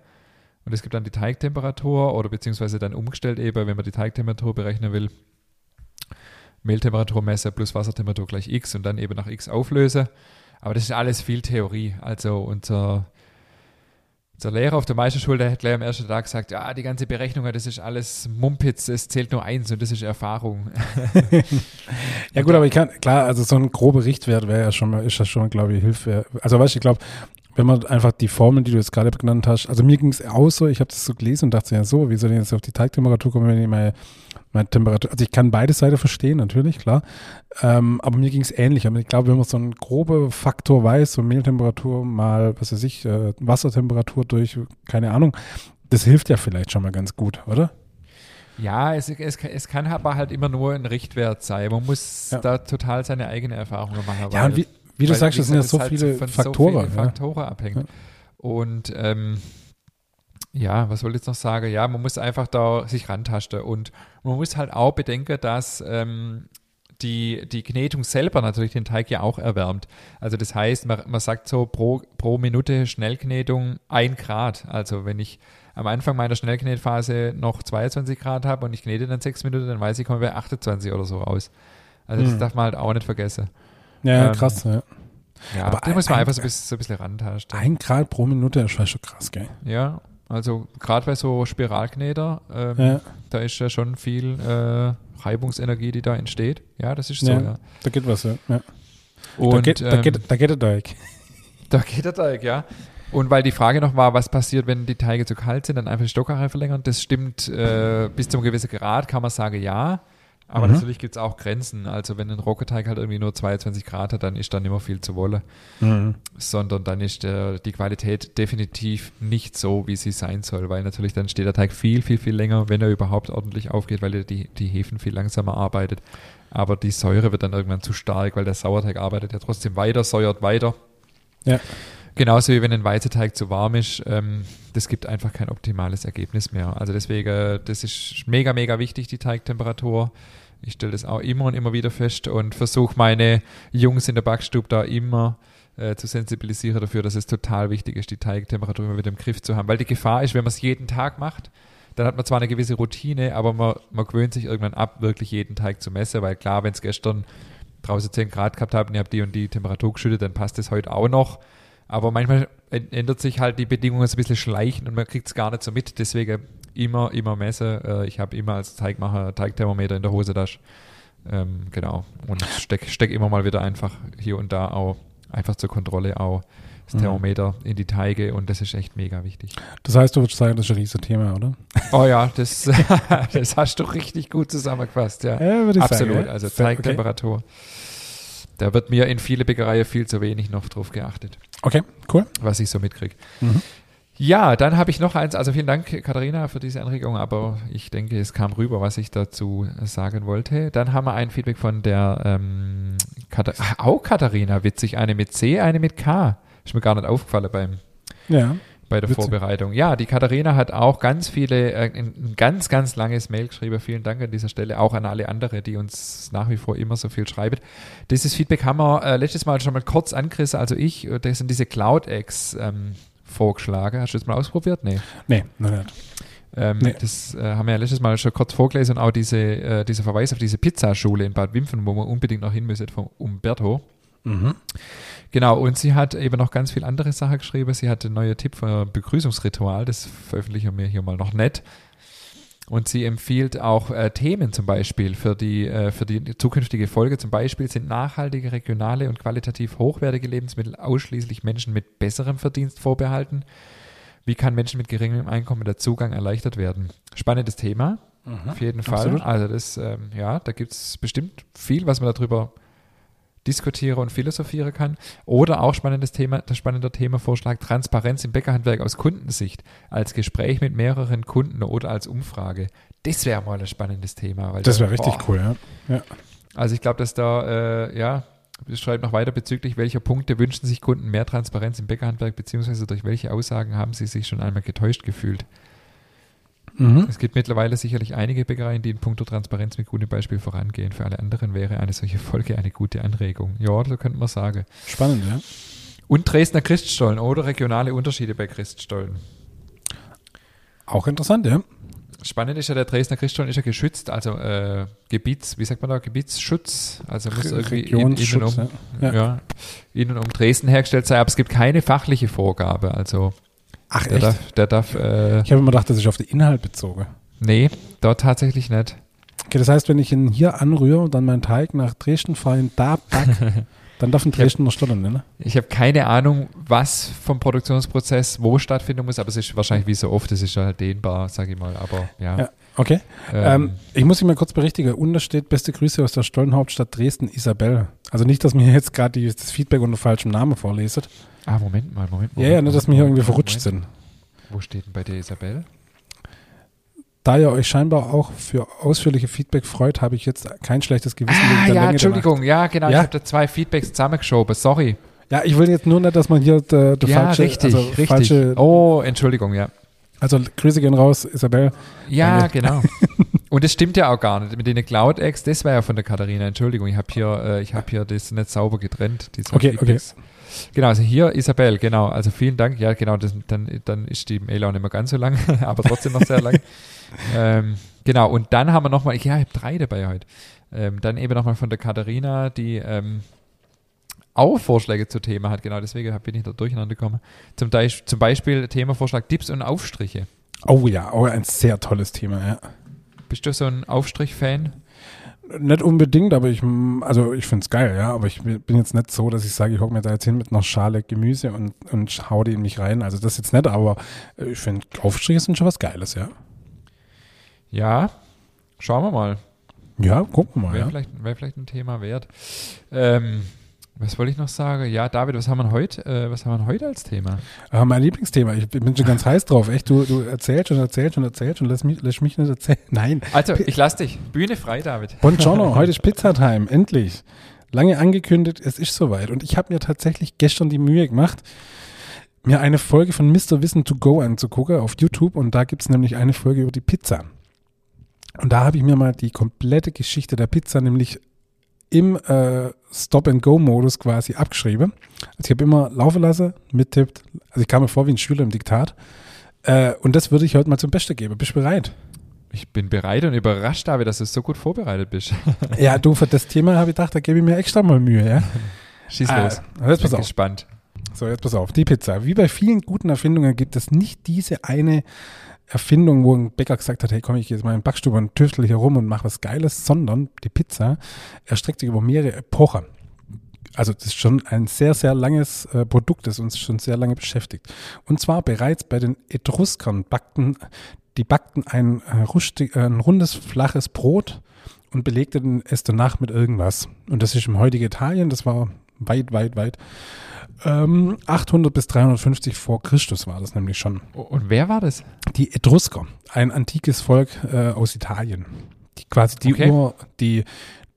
Und es gibt dann die Teigtemperatur oder beziehungsweise dann umgestellt eben, wenn man die Teigtemperatur berechnen will, Mehltemperatur messe plus Wassertemperatur gleich x und dann eben nach x auflöse. Aber das ist alles viel Theorie. Also unser, unser Lehrer auf der Meisterschule, der hat gleich am ersten Tag gesagt, ja, die ganze Berechnung, das ist alles Mumpitz, es zählt nur eins und das ist Erfahrung. ja gut, aber ich kann, klar, also so ein grober Richtwert wäre ja schon mal, ist das schon, glaube ich, Hilfe. Also weißt du, ich glaube, wenn man einfach die Formeln, die du jetzt gerade genannt hast, also mir ging es auch so, ich habe das so gelesen und dachte ja so, wie soll ich jetzt auf die Teigtemperatur kommen, wenn ich meine, meine Temperatur, also ich kann beide Seiten verstehen, natürlich, klar, ähm, aber mir ging es ähnlich, aber ich glaube, wenn man so einen groben Faktor weiß, so Mehltemperatur mal, was weiß ich, äh, Wassertemperatur durch, keine Ahnung, das hilft ja vielleicht schon mal ganz gut, oder? Ja, es, es, es kann aber halt immer nur ein Richtwert sein. Man muss ja. da total seine eigene Erfahrung machen. Ja, und wie, wie du Weil, sagst, das sind ja so halt viele Faktoren. So viele Faktoren ja. abhängen. Ja. Und ähm, ja, was wollte ich jetzt noch sagen? Ja, man muss einfach da sich rantasten und man muss halt auch bedenken, dass ähm, die, die Knetung selber natürlich den Teig ja auch erwärmt. Also das heißt, man, man sagt so pro, pro Minute Schnellknetung ein Grad. Also wenn ich am Anfang meiner Schnellknetphase noch 22 Grad habe und ich knete dann sechs Minuten, dann weiß ich, komme bei 28 oder so raus. Also das hm. darf man halt auch nicht vergessen. Ja, ähm, krass, ja. Ja, aber da muss man einfach so ein bisschen, so ein bisschen rantasten. Ein Grad pro Minute, das war schon krass, gell? Ja, also gerade bei so Spiralkneter, ähm, ja. da ist ja schon viel äh, Reibungsenergie, die da entsteht. Ja, das ist so, ja. ja. Da geht was, ja. ja. Und, da, geht, ähm, da, geht, da geht der Teig. Da geht der Teig, ja. Und weil die Frage noch war, was passiert, wenn die Teige zu kalt sind, dann einfach die Stockhaare verlängern. Das stimmt äh, bis zu einem gewissen Grad, kann man sagen, ja. Aber mhm. natürlich gibt es auch Grenzen. Also wenn ein Roggenteig halt irgendwie nur 22 Grad hat, dann ist dann immer viel zu Wolle. Mhm. Sondern dann ist der, die Qualität definitiv nicht so, wie sie sein soll, weil natürlich dann steht der Teig viel, viel, viel länger, wenn er überhaupt ordentlich aufgeht, weil die, die Hefen viel langsamer arbeitet. Aber die Säure wird dann irgendwann zu stark, weil der Sauerteig arbeitet ja trotzdem weiter, säuert weiter. Ja. Genauso wie wenn ein Weizeteig zu warm ist, ähm, das gibt einfach kein optimales Ergebnis mehr. Also deswegen, das ist mega, mega wichtig, die Teigtemperatur. Ich stelle das auch immer und immer wieder fest und versuche meine Jungs in der Backstube da immer äh, zu sensibilisieren dafür, dass es total wichtig ist, die Teigtemperatur immer wieder im Griff zu haben. Weil die Gefahr ist, wenn man es jeden Tag macht, dann hat man zwar eine gewisse Routine, aber man, man gewöhnt sich irgendwann ab, wirklich jeden Teig zu messen, weil klar, wenn es gestern draußen 10 Grad gehabt habt und ihr habt die und die Temperatur geschüttet, dann passt es heute auch noch. Aber manchmal ändert sich halt die Bedingungen so ein bisschen schleichend und man kriegt es gar nicht so mit. Deswegen immer, immer messen. Äh, ich habe immer als Teigmacher Teigthermometer in der Hosentasche. Ähm, genau. Und steck, steck immer mal wieder einfach hier und da auch einfach zur Kontrolle auch das mhm. Thermometer in die Teige und das ist echt mega wichtig. Das heißt, du würdest sagen, das ist ein riesiges Thema, oder? Oh ja, das, das hast du richtig gut zusammengefasst, ja. ja würde ich Absolut, sagen, ja. also Teigtemperatur. Okay. Da wird mir in viele Bäckereien viel zu wenig noch drauf geachtet. Okay, cool. Was ich so mitkriege. Mhm. Ja, dann habe ich noch eins. Also vielen Dank, Katharina, für diese Anregung, aber ich denke, es kam rüber, was ich dazu sagen wollte. Dann haben wir ein Feedback von der ähm, Katar auch Katharina, witzig, eine mit C, eine mit K. Ist mir gar nicht aufgefallen beim ja bei der Witzig. Vorbereitung. Ja, die Katharina hat auch ganz viele, äh, ein ganz, ganz langes Mail geschrieben. Vielen Dank an dieser Stelle, auch an alle andere, die uns nach wie vor immer so viel schreiben. Dieses Feedback haben wir äh, letztes Mal schon mal kurz angerissen, also ich, äh, das sind diese Cloud-Eggs ähm, vorgeschlagen. Hast du das mal ausprobiert? Nee. Nee, noch nicht. Ähm, nee. Das äh, haben wir ja letztes Mal schon kurz vorgelesen und auch diese, äh, dieser Verweis auf diese Pizzaschule in Bad Wimpfen, wo man unbedingt noch hin müsste, von Umberto. Mhm. Genau, und sie hat eben noch ganz viel andere Sachen geschrieben. Sie hat einen neuen Tipp für ein Begrüßungsritual, das veröffentlichen wir hier mal noch nicht. Und sie empfiehlt auch äh, Themen zum Beispiel für die, äh, für die zukünftige Folge. Zum Beispiel sind nachhaltige, regionale und qualitativ hochwertige Lebensmittel ausschließlich Menschen mit besserem Verdienst vorbehalten. Wie kann Menschen mit geringem Einkommen der Zugang erleichtert werden? Spannendes Thema, mhm, auf jeden Fall. Absolut. Also das, ähm, ja, da gibt es bestimmt viel, was man darüber diskutiere und philosophiere kann. Oder auch spannendes Thema, das spannende Themavorschlag Transparenz im Bäckerhandwerk aus Kundensicht als Gespräch mit mehreren Kunden oder als Umfrage. Das wäre mal ein spannendes Thema. Weil Das da- wäre richtig boah. cool, ja. ja. Also ich glaube, dass da, äh, ja, schreibt noch weiter bezüglich, welcher Punkte wünschen sich Kunden mehr Transparenz im Bäckerhandwerk, beziehungsweise durch welche Aussagen haben sie sich schon einmal getäuscht gefühlt. Mhm. Es gibt mittlerweile sicherlich einige Bäckereien, die in puncto Transparenz mit gutem Beispiel vorangehen. Für alle anderen wäre eine solche Folge eine gute Anregung. Ja, so könnte man sagen. Spannend, ja. Und Dresdner Christstollen oder regionale Unterschiede bei Christstollen. Auch interessant, ja. Spannend ist ja, der Dresdner Christstollen ist ja geschützt, also äh, Gebiets, wie sagt man da, Gebietsschutz, also muss irgendwie in, innen, Regionsschutz, um, ja. Ja. innen um Dresden hergestellt sein, aber es gibt keine fachliche Vorgabe, also Ach, der darf, der darf äh, Ich habe immer gedacht, dass ich auf den Inhalt bezogen. nee, dort tatsächlich nicht. Okay, das heißt, wenn ich ihn hier anrühre und dann meinen Teig nach Dresden fahre, ihn da back, dann darf ein Dresdner Stollen, ne? Ich habe keine Ahnung, was vom Produktionsprozess wo stattfinden muss, aber es ist wahrscheinlich wie so oft, es ist halt dehnbar, sage ich mal, aber ja. Ja, Okay. Ähm, Ähm, ich muss dich mal kurz berichtigen. Unten steht beste Grüße aus der Stollenhauptstadt Dresden, Isabel. Also nicht, dass mir jetzt gerade die- das Feedback unter falschem Namen vorleset. ah, Moment mal, Moment mal. Ja, ja, nicht, dass wir hier irgendwie verrutscht Moment. sind. Wo steht denn bei dir Isabel? Da ihr euch scheinbar auch für ausführliche Feedback freut, habe ich jetzt kein schlechtes Gewissen Ah, ja, Länge Entschuldigung, ja, genau, ich Ja? habe da zwei Feedbacks zusammengeschoben, sorry. Ja, ich will jetzt nur nicht, dass man hier der, der ja, falsche, richtig, also richtig. falsche, oh, Entschuldigung, ja. Also Grüße gehen raus, Isabel. Ja, Danke. genau. Und das stimmt ja auch gar nicht. Mit den Cloud-Eggs, das war ja von der Katharina, Entschuldigung, ich habe hier, äh, ich habe hier das nicht sauber getrennt. Okay, Feedbacks. Genau, also hier Isabel, genau. Also vielen Dank. Ja, genau, das, dann, dann ist die Mail auch nicht mehr ganz so lang, aber trotzdem noch sehr lang. ähm, genau, und dann haben wir nochmal, ja, ich habe drei dabei heute. Ähm, dann eben nochmal von der Katharina, die ähm, auch Vorschläge zu Thema hat. Genau, deswegen bin ich da durcheinander gekommen. Zum, zum Beispiel Themavorschlag Dips und Aufstriche. Oh ja, oh, ein sehr tolles Thema, ja. Bist du so ein Aufstrich-Fan? Nicht unbedingt, aber ich, also ich finde es geil, ja, aber ich bin jetzt nicht so, dass ich sage, ich hocke mir da jetzt hin mit einer Schale Gemüse und, und hau die in mich rein. Also das jetzt nicht, aber ich finde, Aufstriche sind schon was Geiles, ja. Ja, schauen wir mal. Ja, gucken wir mal, Wäre ja. vielleicht, wär vielleicht ein Thema wert. Ähm, was wollte ich noch sagen? Ja, David, was haben wir heute? Äh, was haben wir heute als Thema? Aber mein Lieblingsthema, ich bin schon ganz heiß drauf, echt, du, du erzählst und erzählst und erzählst und lässt mich, lässt mich nicht erzählen. Nein, Also, ich lass dich. Bühne frei, David. Buongiorno, heute ist Pizzatime, endlich. Lange angekündigt, es ist soweit. Und ich habe mir tatsächlich gestern die Mühe gemacht, mir eine Folge von Mr. Wissen to Go anzugucken auf YouTube. Und da gibt es nämlich eine Folge über die Pizza. Und da habe ich mir mal die komplette Geschichte der Pizza, nämlich im äh, Stop-and-Go-Modus quasi abgeschrieben. Also ich habe immer laufen lassen, mittippt. Also ich kam mir vor wie ein Schüler im Diktat. Äh, und das würde ich heute mal zum Besten geben. Bist du bereit? Ich bin bereit und überrascht, David, dass du so gut vorbereitet bist. ja, du, für das Thema habe ich gedacht, da gebe ich mir extra mal Mühe, ja? Schieß Ah, los. jetzt pass Bin auf. gespannt. So, jetzt pass auf. Die Pizza. Wie bei vielen guten Erfindungen gibt es nicht diese eine Erfindung, wo ein Bäcker gesagt hat, hey komm, ich gehe jetzt mal in den Backstube und tüftel hier rum und mache was Geiles, sondern die Pizza erstreckt sich über mehrere Epochen. Also das ist schon ein sehr, sehr langes äh, Produkt, das uns schon sehr lange beschäftigt. Und zwar bereits bei den Etruskern backten, die backten ein, äh, rustig, äh, ein rundes, flaches Brot und belegten es danach mit irgendwas. Und das ist im heutigen Italien, das war weit, weit, weit. Ähm, 800 bis 350 vor Christus war das nämlich schon. Und wer war das? Die Etrusker, ein antikes Volk äh, aus Italien. Die quasi die Okay. Ur, die,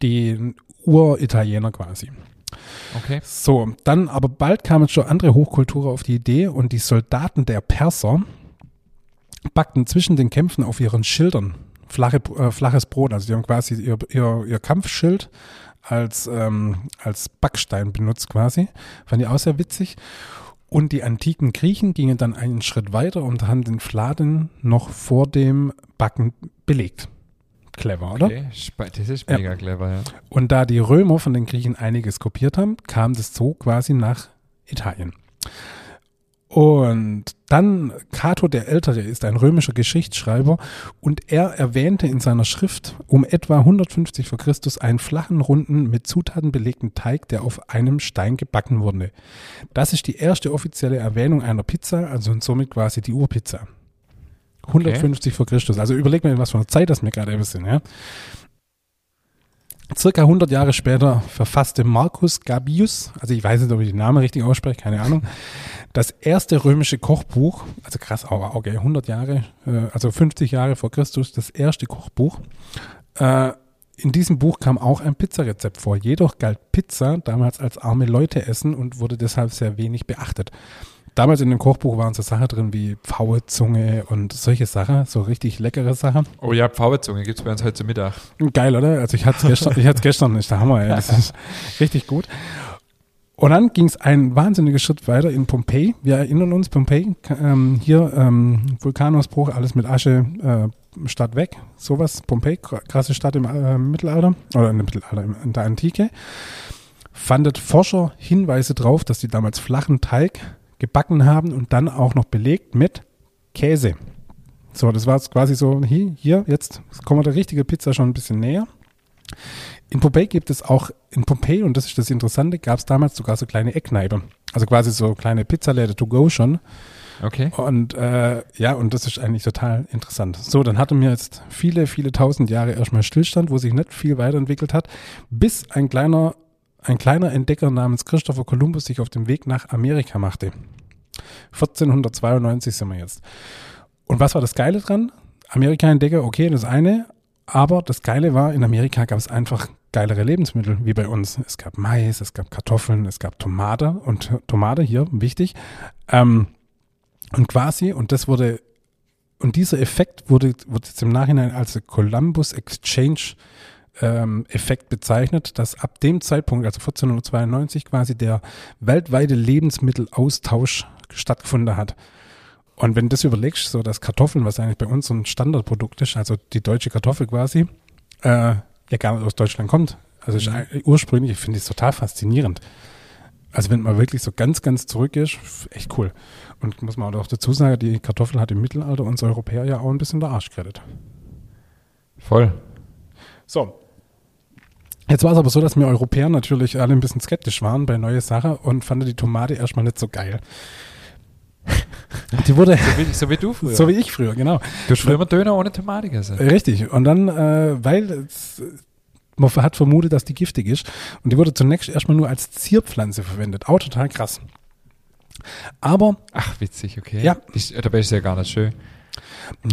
die Uritaliener quasi. Okay. So, dann aber bald kamen schon andere Hochkulturen auf die Idee und die Soldaten der Perser backten zwischen den Kämpfen auf ihren Schildern flache, äh, flaches Brot. Also die haben quasi ihr, ihr, ihr Kampfschild als, ähm, als Backstein benutzt quasi. Fand ich auch sehr witzig. Und die antiken Griechen gingen dann einen Schritt weiter und haben den Fladen noch vor dem Backen belegt. Clever, oder? okay. Das ist Ja. mega clever, ja. Und da die Römer von den Griechen einiges kopiert haben, kam das so quasi nach Italien. Und dann Cato der Ältere ist ein römischer Geschichtsschreiber und er erwähnte in seiner Schrift um etwa 150 vor Christus einen flachen, runden, mit Zutaten belegten Teig, der auf einem Stein gebacken wurde. Das ist die erste offizielle Erwähnung einer Pizza, also und somit quasi die Urpizza. 150 vor Christus. Also überleg mal, in was für einer Zeit das wir gerade sind, ja. Circa 100 Jahre später verfasste Marcus Gabius, also ich weiß nicht, ob ich den Namen richtig ausspreche, keine Ahnung, das erste römische Kochbuch, also krass, okay, 100 Jahre, äh, also 50 Jahre vor Christus, das erste Kochbuch. Äh, in diesem Buch kam auch ein Pizzarezept vor. Jedoch galt Pizza damals als arme Leute essen und wurde deshalb sehr wenig beachtet. Damals in dem Kochbuch waren so Sachen drin wie Pfauezunge und solche Sachen, so richtig leckere Sachen. Oh ja, Pfauezunge gibt es bei uns heute zu Mittag. Geil, oder? Also ich hatte es gestern, ich hatte es gestern nicht, der Hammer, ey. das ist richtig gut. Und dann ging es einen wahnsinnigen Schritt weiter in Pompeji. Wir erinnern uns, Pompeji, ähm, hier ähm, Vulkanausbruch, alles mit Asche, äh, Stadt weg, sowas. Pompeji, krasse Stadt im äh, Mittelalter, oder im Mittelalter, in der Antike. Fandet Forscher Hinweise drauf, dass die damals flachen Teig gebacken haben und dann auch noch belegt mit Käse. So, das war quasi so, hier, hier jetzt kommen wir der richtige Pizza schon ein bisschen näher. In Pompeji gibt es auch, in Pompeji, und das ist das Interessante, gab es damals sogar so kleine Eckkneipe. Also quasi so kleine Pizzaläde to go schon. Okay. Und äh, ja, und das ist eigentlich total interessant. So, dann hatten wir jetzt viele, viele tausend Jahre erstmal Stillstand, wo sich nicht viel weiterentwickelt hat, bis ein kleiner ein kleiner Entdecker namens Christopher Columbus sich auf den Weg nach Amerika machte. 1492 sind wir jetzt. Und was war das Geile dran? Amerika-Entdecker, okay, das eine, aber das Geile war, in Amerika gab es einfach geilere Lebensmittel wie bei uns. Es gab Mais, es gab Kartoffeln, es gab Tomate und Tomate hier, wichtig. Ähm, und quasi, und das wurde, und dieser Effekt wurde, wurde jetzt im Nachhinein als Columbus Exchange ähm, Effekt bezeichnet, dass ab dem Zeitpunkt, also 1492 quasi der weltweite Lebensmittelaustausch stattgefunden hat. Und wenn du das überlegst, so dass Kartoffeln, was eigentlich bei uns so ein Standardprodukt ist, also die deutsche Kartoffel quasi, äh, ja gar nicht aus Deutschland kommt. Also mhm. ursprünglich finde ich es total faszinierend. Also wenn man wirklich so ganz, ganz zurück ist, echt cool. Und muss man auch dazu sagen, die Kartoffel hat im Mittelalter uns Europäer ja auch ein bisschen der Arsch gerettet. Voll. So, Jetzt war es aber so, dass wir Europäer natürlich alle ein bisschen skeptisch waren bei neue Sachen und fanden die Tomate erstmal nicht so geil. Die wurde so wie, so wie, du früher. So wie ich früher, genau. Du hast früher immer Döner ohne Tomate gegessen. Richtig. Und dann, äh, weil man hat vermutet, dass die giftig ist. Und die wurde zunächst erstmal nur als Zierpflanze verwendet. Auch total krass. Aber. Ach, witzig, okay. Ja. Ich, dabei ist ja gar nicht schön.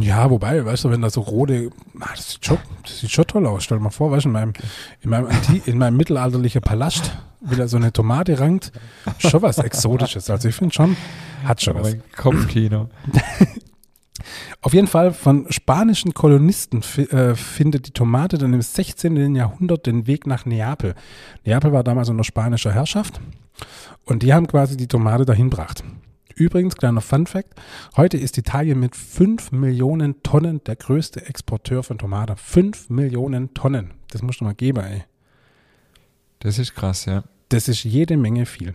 Ja, wobei, weißt du, wenn da so rote, ah, das, sieht schon, das sieht schon toll aus. Stell dir mal vor, weißt du, in meinem, in meinem, Anti in meinem mittelalterlichen Palast wieder so eine Tomate rankt. Schon was Exotisches. Also ich finde schon, hat schon was. Kopfkino. Auf jeden Fall von spanischen Kolonisten äh, findet die Tomate dann im 16. Jahrhundert den Weg nach Neapel. Neapel war damals unter spanischer Herrschaft und die haben quasi die Tomate dahin gebracht. Übrigens, kleiner Fun Fact, heute ist Italien mit 5 Millionen Tonnen der größte Exporteur von Tomaten. 5 Millionen Tonnen. Das musst du mal geben, ey. Das ist krass, ja. Das ist jede Menge viel.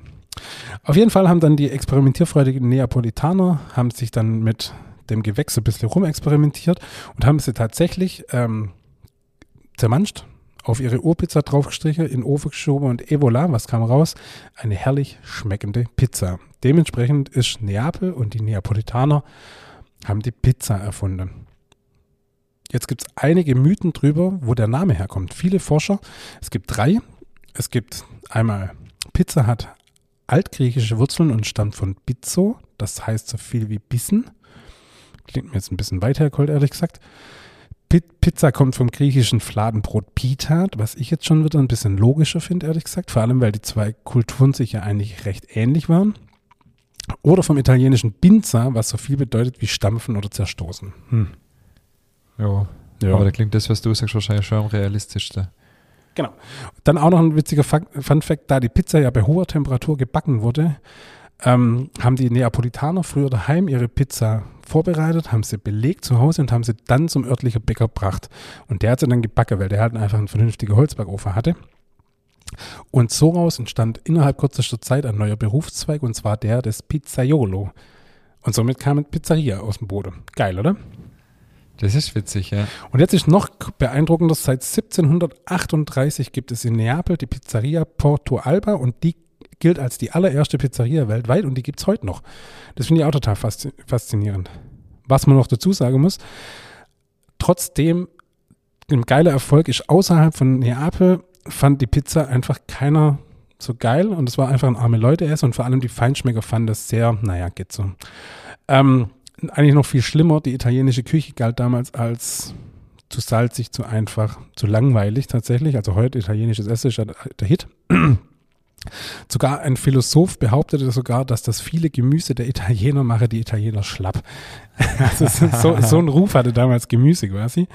Auf jeden Fall haben dann die experimentierfreudigen Neapolitaner, haben sich dann mit dem Gewächs ein bisschen rumexperimentiert und haben sie tatsächlich ähm, zermanscht, auf ihre Urpizza draufgestrichen, in den Ofen geschoben und Evola, was kam raus? Eine herrlich schmeckende Pizza. Dementsprechend ist Neapel und die Neapolitaner haben die Pizza erfunden. Jetzt gibt es einige Mythen drüber, wo der Name herkommt. Viele Forscher, es gibt drei. Es gibt einmal, Pizza hat altgriechische Wurzeln und stammt von Bizzo, das heißt so viel wie Bissen. Klingt mir jetzt ein bisschen weit hergeholt, ehrlich gesagt. Pizza kommt vom griechischen Fladenbrot Pita, was ich jetzt schon wieder ein bisschen logischer finde, ehrlich gesagt. Vor allem, weil die zwei Kulturen sich ja eigentlich recht ähnlich waren. Oder vom italienischen Binza, was so viel bedeutet wie stampfen oder zerstoßen. Hm. Ja. ja. Aber da klingt das, was du sagst, wahrscheinlich schon am realistischsten. Genau. Dann auch noch ein witziger Fun Fact, da die Pizza ja bei hoher Temperatur gebacken wurde, ähm, haben die Neapolitaner früher daheim ihre Pizza vorbereitet, haben sie belegt zu Hause und haben sie dann zum örtlichen Bäcker gebracht. Und der hat sie dann gebacken, weil der halt einfach einen vernünftigen Holzbackofen hatte. Und so raus entstand innerhalb kürzester Zeit ein neuer Berufszweig und zwar der des Pizzaiolo. Und somit kam Pizzeria aus dem Boden. Geil, oder? Das ist witzig, ja. Und jetzt ist noch beeindruckender, seit 1738 gibt es in Neapel die Pizzeria Porto Alba und die gilt als die allererste Pizzeria weltweit und die gibt es heute noch. Das finde ich auch total faszinierend. Was man noch dazu sagen muss, trotzdem ein geiler Erfolg ist außerhalb von Neapel fand die Pizza einfach keiner so geil und es war einfach ein arme Leute essen und vor allem die Feinschmecker fanden das sehr, naja, geht so. Ähm, eigentlich noch viel schlimmer, die italienische Küche galt damals als zu salzig, zu einfach, zu langweilig tatsächlich. Also heute italienisches Essen ist der Hit. Sogar ein Philosoph behauptete sogar, dass das viele Gemüse der Italiener mache die Italiener schlapp. Also so, so ein Ruf hatte damals Gemüse quasi.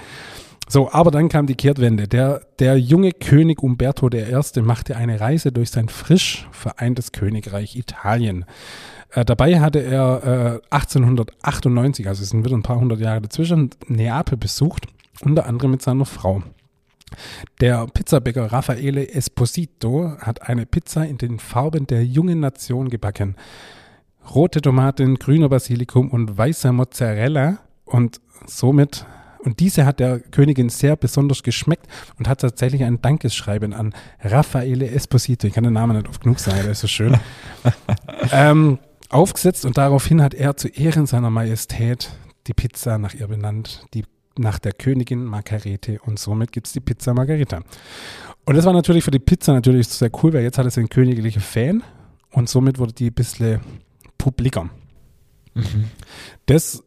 So, aber dann kam die Kehrtwende. Der, der junge König Umberto I. machte eine Reise durch sein frisch vereintes Königreich Italien. Äh, dabei hatte er äh, 1898, also es sind wieder ein paar hundert Jahre dazwischen, Neapel besucht, unter anderem mit seiner Frau. Der Pizzabäcker Raffaele Esposito hat eine Pizza in den Farben der jungen Nation gebacken. Rote Tomaten, grüner Basilikum und weißer Mozzarella. Und somit und diese hat der Königin sehr besonders geschmeckt und hat tatsächlich ein Dankeschreiben an Raffaele Esposito, ich kann den Namen nicht oft genug sagen, der ist so schön, ähm, aufgesetzt und daraufhin hat er zu Ehren seiner Majestät die Pizza nach ihr benannt, die nach der Königin Margarete und somit gibt es die Pizza Margarita. Und das war natürlich für die Pizza natürlich sehr cool, weil jetzt hat es einen königlichen Fan und somit wurde die ein bisschen publiker. Mhm. Das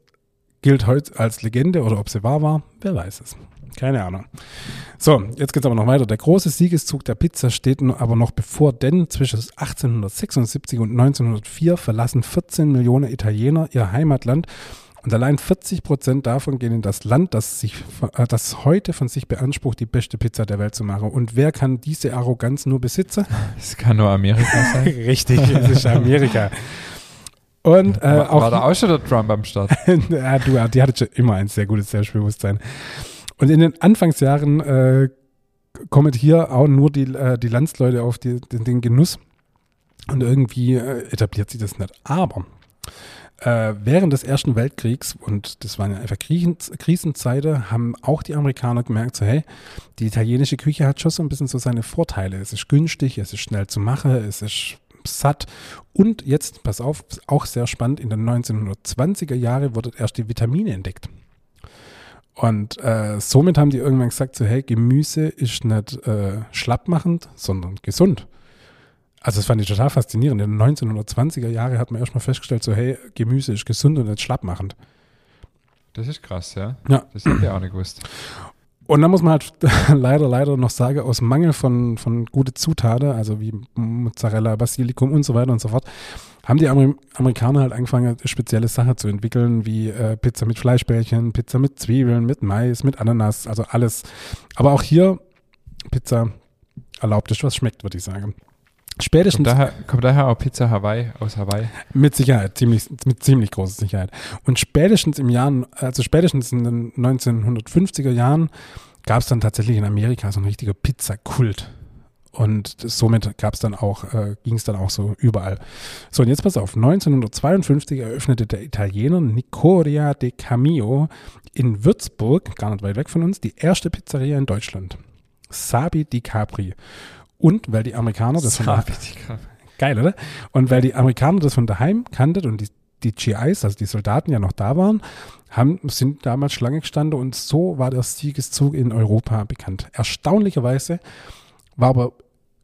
gilt heute als Legende oder ob sie wahr war, wer weiß es. Keine Ahnung. So, jetzt geht es aber noch weiter. Der große Siegeszug der Pizza steht aber noch bevor, denn zwischen 1876 und 1904 verlassen 14 Millionen Italiener ihr Heimatland und allein 40 Prozent davon gehen in das Land, das, sich, äh, das heute von sich beansprucht, die beste Pizza der Welt zu machen. Und wer kann diese Arroganz nur besitzen? Es kann nur Amerika sein. Richtig, es ist Amerika. Und, äh, war, auch, war da auch schon der Trump am Start? ja, du, die hatte schon immer ein sehr gutes Selbstbewusstsein. Und in den Anfangsjahren äh, kommen hier auch nur die, äh, die Landsleute auf die, den, den Genuss. Und irgendwie äh, etabliert sich das nicht. Aber äh, während des Ersten Weltkriegs, und das waren ja einfach Krisenzeiten, haben auch die Amerikaner gemerkt, so hey, die italienische Küche hat schon so ein bisschen so seine Vorteile. Es ist günstig, es ist schnell zu machen, es ist satt. Und jetzt, pass auf, auch sehr spannend, in den 1920er Jahren wurde erst die Vitamine entdeckt. Und äh, somit haben die irgendwann gesagt, so hey, Gemüse ist nicht äh, schlappmachend, sondern gesund. Also das fand ich total faszinierend. In den 1920er Jahren hat man erstmal festgestellt, so hey, Gemüse ist gesund und nicht schlappmachend. Das ist krass, ja. Ja. Das hätte ich auch nicht gewusst. Und dann muss man halt leider, leider noch sagen, aus Mangel von, von gute Zutaten, also wie Mozzarella, Basilikum und so weiter und so fort, haben die Amer Amerikaner halt angefangen, spezielle Sachen zu entwickeln, wie äh, Pizza mit Fleischbällchen, Pizza mit Zwiebeln, mit Mais, mit Ananas, also alles. Aber auch hier Pizza erlaubt ist, was schmeckt, würde ich sagen. Spätestens. Kommt daher, kommt daher auch Pizza Hawaii aus Hawaii? Mit Sicherheit, ziemlich, mit ziemlich großer Sicherheit. Und spätestens im Jahr, also spätestens in den 1950er Jahren gab es dann tatsächlich in Amerika so ein richtiger Pizzakult. Und somit gab es dann auch, äh, ging es dann auch so überall. So, und jetzt pass auf, 1952 eröffnete der Italiener Nicoria de Camillo in Würzburg, gar nicht weit weg von uns, die erste Pizzeria in Deutschland. Sabi di Capri. Und weil die Amerikaner das von daheim, geil, oder? Und weil die Amerikaner das von daheim kannten und die, die GIs, also die Soldaten ja noch da waren, haben, sind damals Schlange gestanden und so war der Siegeszug in Europa bekannt. Erstaunlicherweise war aber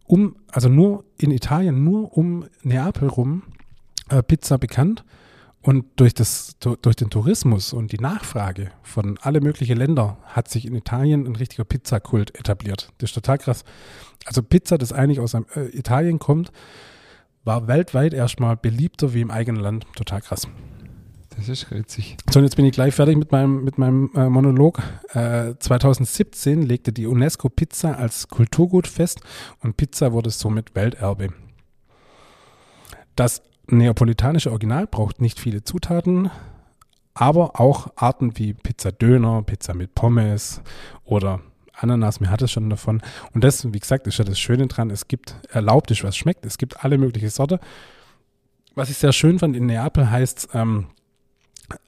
um, also nur in Italien, nur um Neapel rum äh, Pizza bekannt. Und durch, das, durch den Tourismus und die Nachfrage von alle möglichen Ländern hat sich in Italien ein richtiger Pizzakult etabliert. Das ist total krass. Also Pizza, das eigentlich aus äh, Italien kommt, war weltweit erstmal beliebter wie im eigenen Land. Total krass. Das ist witzig. So, und jetzt bin ich gleich fertig mit meinem, mit meinem äh, Monolog. Äh, 2017 legte die UNESCO Pizza als Kulturgut fest und Pizza wurde somit Welterbe. Das neapolitanische Original braucht nicht viele Zutaten, aber auch Arten wie Pizza Döner, Pizza mit Pommes oder Ananas, mir hat es schon davon. Und das, wie gesagt, ist ja das Schöne dran, es gibt erlaubt was schmeckt. Es gibt alle möglichen Sorte. Was ich sehr schön fand, in Neapel heißt ähm,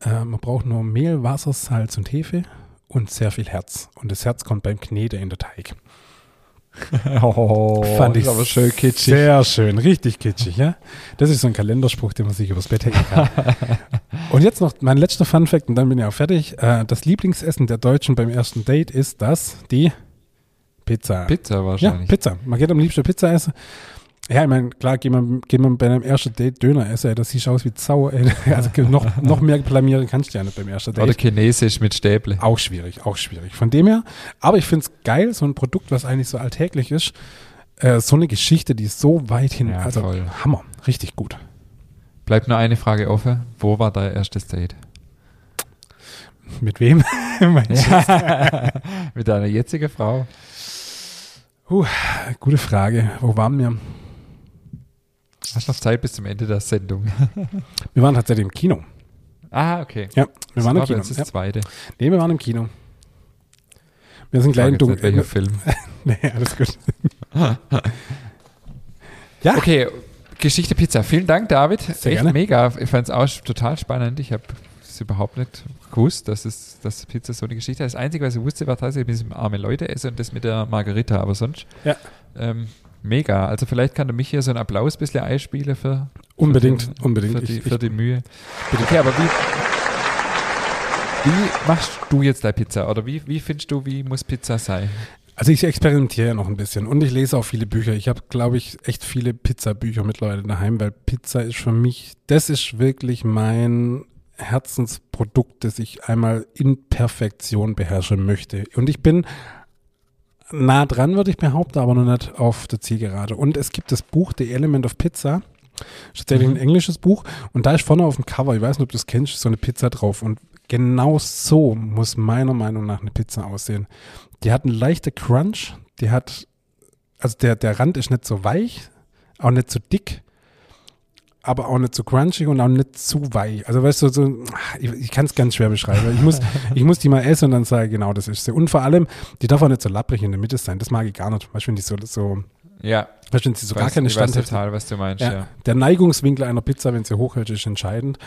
äh, man braucht nur Mehl, Wasser, Salz und Hefe und sehr viel Herz. Und das Herz kommt beim Knete in der Teig. Oh, Fand ich aber schön kitschig. Sehr schön, richtig kitschig, ja. Das ist so ein Kalenderspruch, den man sich übers Bett hängen kann. und jetzt noch mein letzter Funfact und dann bin ich auch fertig. Äh, das Lieblingsessen der Deutschen beim ersten Date ist das, die Pizza. Pizza Ja, wahrscheinlich. Pizza. Man geht am liebsten Pizza essen. Ja, ich meine, klar, gehen wir, gehen wir bei einem ersten Date Döner essen, ey, das sieht aus wie ey. Also noch, noch mehr blamieren kannst du ja nicht beim ersten Date. Oder Chinesisch mit Stäble. Auch schwierig, auch schwierig. Von dem her, aber ich finde es geil, so ein Produkt, was eigentlich so alltäglich ist, äh, so eine Geschichte, die ist so weit hin, Ja, also voll. Hammer, richtig gut. Bleibt nur eine Frage offen. Wo war dein erstes Date? Mit wem? Du? mit deiner jetzigen Frau? Gute Frage. Wo waren wir? Hast noch Zeit bis zum Ende der Sendung? Wir waren tatsächlich im Kino. ah, okay. Ja, wir waren im war Kino. jetzt das Ja. zweite. Nee, wir waren im Kino. Wir sind Ich gleich frag in jetzt Dunkel. nicht, welcher Film. Nee, alles gut. ja, Okay, Geschichte Pizza. Vielen Dank, David. Sehr Echt gerne. mega. Ich fand es auch total spannend. Ich habe es überhaupt nicht gewusst, dass, es, dass Pizza so eine Geschichte ist. Das Einzige, was ich wusste, war tatsächlich mit diesem arme Leute essen und das mit der Margarita. Aber sonst Ja. ähm, mega. Also vielleicht kann du mich hier so ein Applaus ein bisschen einspielen für, unbedingt, für, den, unbedingt. für, die, Ich, für die Mühe. Okay, aber wie, wie machst du jetzt deine Pizza? Oder wie, wie findest du, wie muss Pizza sein? also ich experimentiere ja noch ein bisschen und ich lese auch viele Bücher. Ich habe, glaube ich, echt viele Pizza-Bücher mittlerweile daheim, weil Pizza ist für mich, das ist wirklich mein Herzensprodukt, das ich einmal in Perfektion beherrschen möchte. Und ich bin nah dran, würde ich behaupten, aber noch nicht auf der Zielgerade. Und es gibt das Buch The Element of Pizza. Ist tatsächlich Mhm. ein englisches Buch. Und da ist vorne auf dem Cover, ich weiß nicht, ob du das kennst, so eine Pizza drauf. Und genau so muss meiner Meinung nach eine Pizza aussehen. Die hat einen leichten Crunch. Die hat, also der, der Rand ist nicht so weich, auch nicht so dick, aber auch nicht so crunchy und auch nicht zu weich. Also weißt du, so, ich, ich kann es ganz schwer beschreiben. Ich muss, ich muss die mal essen und dann sage, genau, das ist sie. Und vor allem, die darf auch nicht so lapprig in der Mitte sein. Das mag ich gar nicht. Weißt du, wenn die so, so, Ja, weißt du, wenn sie so ich gar keine ich weiß Standhefte total, was du meinst. Ja. ja. Der Neigungswinkel einer Pizza, wenn sie hochhält, ist entscheidend.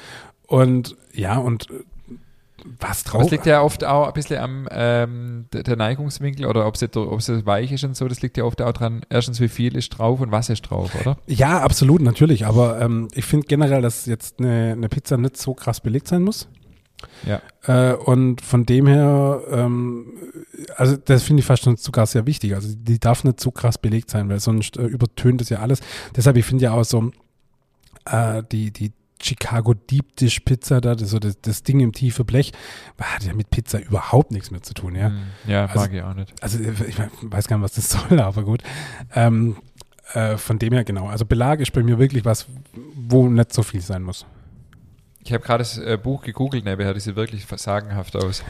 Und ja, und was Aber drauf? es liegt ja oft auch ein bisschen am ähm, der, Neigungswinkel oder ob sie weich ist und so, das liegt ja oft auch dran, erstens wie viel ist drauf und was ist drauf, oder? Ja, absolut, natürlich. Aber ähm, ich finde generell, dass jetzt eine, eine Pizza nicht so krass belegt sein muss. Ja. Äh, und von dem her, ähm, also das finde ich fast schon sogar sehr wichtig. Also die darf nicht so krass belegt sein, weil sonst äh, übertönt es ja alles. Deshalb, ich finde ja auch so äh, die, die Chicago Deep Dish Pizza da, das, so das, das Ding im tiefe Blech, hat ja mit Pizza überhaupt nichts mehr zu tun, ja. Hm, ja Also- mag ich auch nicht. Also ich weiß gar nicht, was das soll, aber gut. Ähm, äh, von dem her genau. Also Belag ist bei mir wirklich was, wo nicht so viel sein muss. Ich habe gerade das äh, Buch gegoogelt nebenher, das sieht wirklich sagenhaft aus.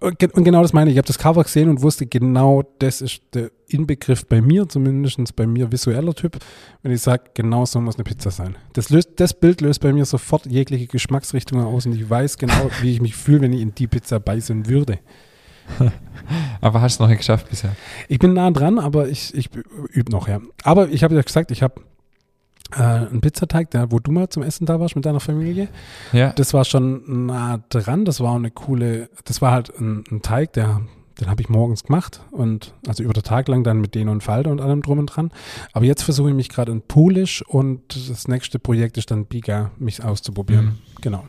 Und, ge- und genau das meine ich. Ich habe das Cover gesehen und wusste genau, das ist der Inbegriff bei mir, zumindest bei mir visueller Typ, wenn ich sage, genau so muss eine Pizza sein. Das, löst, das Bild löst bei mir sofort jegliche Geschmacksrichtungen aus und ich weiß genau, wie ich mich fühle, wenn ich in die Pizza beißen würde. Aber hast du noch nicht geschafft bisher. Ich bin nah dran, aber ich, ich übe noch, ja. Aber ich habe ja gesagt, ich habe äh, einen Pizzateig, der, wo du mal zum Essen da warst mit deiner Familie. Ja, Das war schon nah dran. Das war auch eine coole, das war halt ein, ein Teig, der, den habe ich morgens gemacht und also über den Tag lang dann mit denen und Falter und allem drum und dran. Aber jetzt versuche ich mich gerade in Polish und das nächste Projekt ist dann Biga, mich auszuprobieren. Mhm. Genau.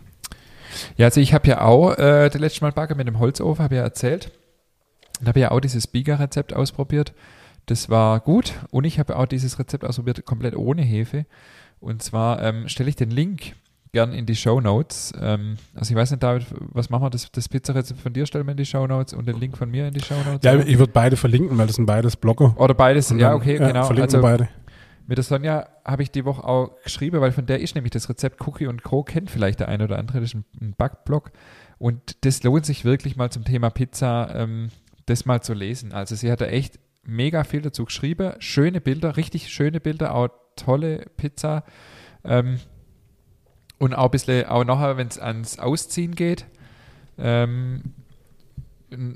ja also ich habe ja auch äh, das letzte Mal Backe mit dem Holzofen, habe ja erzählt. Und habe ja auch dieses Biga-Rezept ausprobiert. Das war gut. Und ich habe auch dieses Rezept ausprobiert, komplett ohne Hefe. Und zwar ähm, stelle ich den Link gern in die Show Notes. Ähm, also ich weiß nicht, David, was machen wir? Das, das Pizzarezept von dir stellen wir in die Show Notes und den Link von mir in die Show Notes. Ja, ich würde beide verlinken, weil das sind beides Blogger. Oder beides, Und ja, dann, okay, genau. Verlinken Also beide. mit der Sonja habe ich die Woche auch geschrieben, weil von der ist nämlich das Rezept Cookie und Co. kennt vielleicht der eine oder andere, das ist ein, ein Backblog. Und das lohnt sich wirklich mal zum Thema Pizza, ähm, das mal zu lesen. Also sie hat da echt mega viel dazu geschrieben, schöne Bilder, richtig schöne Bilder, auch tolle Pizza. Ähm, und auch ein bisschen, auch nachher, wenn es ans Ausziehen geht, ähm,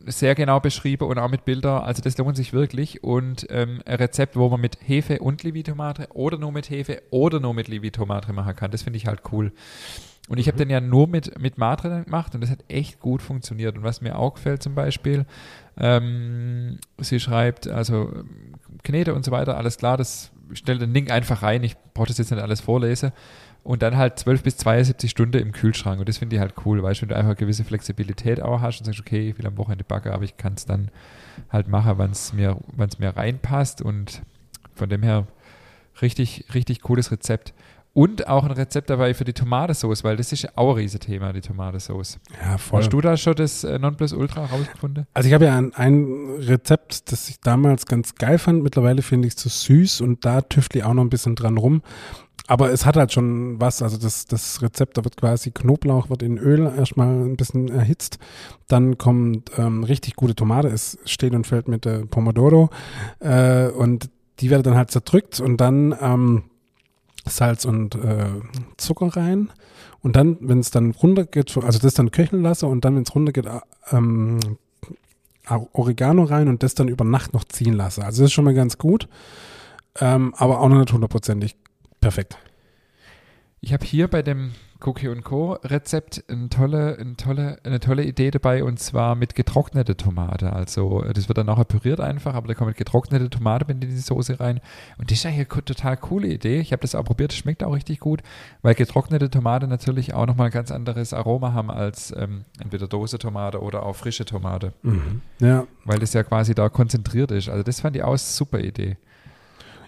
sehr genau beschrieben und auch mit Bildern. Also das lohnt sich wirklich. Und ähm, ein Rezept, wo man mit Hefe und Livitomate oder nur mit Hefe oder nur mit Livitomate machen kann, das finde ich halt cool. Und ich habe den ja nur mit, mit Matre dann gemacht und das hat echt gut funktioniert. Und was mir auch gefällt zum Beispiel, ähm, sie schreibt, also Knete und so weiter, alles klar, das stelle den Link einfach rein, ich brauche das jetzt nicht alles vorlesen. Und dann halt 12 bis 72 Stunden im Kühlschrank. Und das finde ich halt cool, weißt du, wenn du einfach eine gewisse Flexibilität auch hast und sagst, okay, ich will am Wochenende backen, aber ich kann es dann halt machen, wann es mir, wann's mir reinpasst. Und von dem her richtig, richtig cooles Rezept. Und auch ein Rezept dabei für die Tomatensauce, weil das ist auch ein Riesenthema, die Tomatensauce. Ja, voll. Hast du da schon das äh, Nonplusultra rausgefunden? Also ich habe ja ein, ein Rezept, das ich damals ganz geil fand. Mittlerweile finde ich es zu süß und da tüftle ich auch noch ein bisschen dran rum. Aber es hat halt schon was, also das, das Rezept, da wird quasi Knoblauch, wird in Öl erstmal ein bisschen erhitzt. Dann kommt ähm, richtig gute Tomate, es steht und fällt mit der Pomodoro. Äh, und die wird dann halt zerdrückt und dann ähm, Salz und äh, Zucker rein. Und dann, wenn es dann runter geht, also das dann köcheln lasse und dann, wenn es runter geht, äh, ähm, Oregano rein und das dann über Nacht noch ziehen lasse. Also das ist schon mal ganz gut, ähm, aber auch noch nicht hundertprozentig perfekt. Ich habe hier bei dem Cookie und Co. Rezept eine tolle, eine, tolle, eine tolle Idee dabei und zwar mit getrocknete Tomate. Also das wird dann nachher püriert einfach, aber da kommt getrocknete Tomate in die Soße rein. Und das ist eigentlich eine total coole Idee. Ich habe das auch probiert, das schmeckt auch richtig gut, weil getrocknete Tomate natürlich auch nochmal ein ganz anderes Aroma haben als ähm, entweder Dose-Tomate oder auch frische Tomate. Mhm. Ja. Weil das ja quasi da konzentriert ist. Also das fand ich auch super Idee.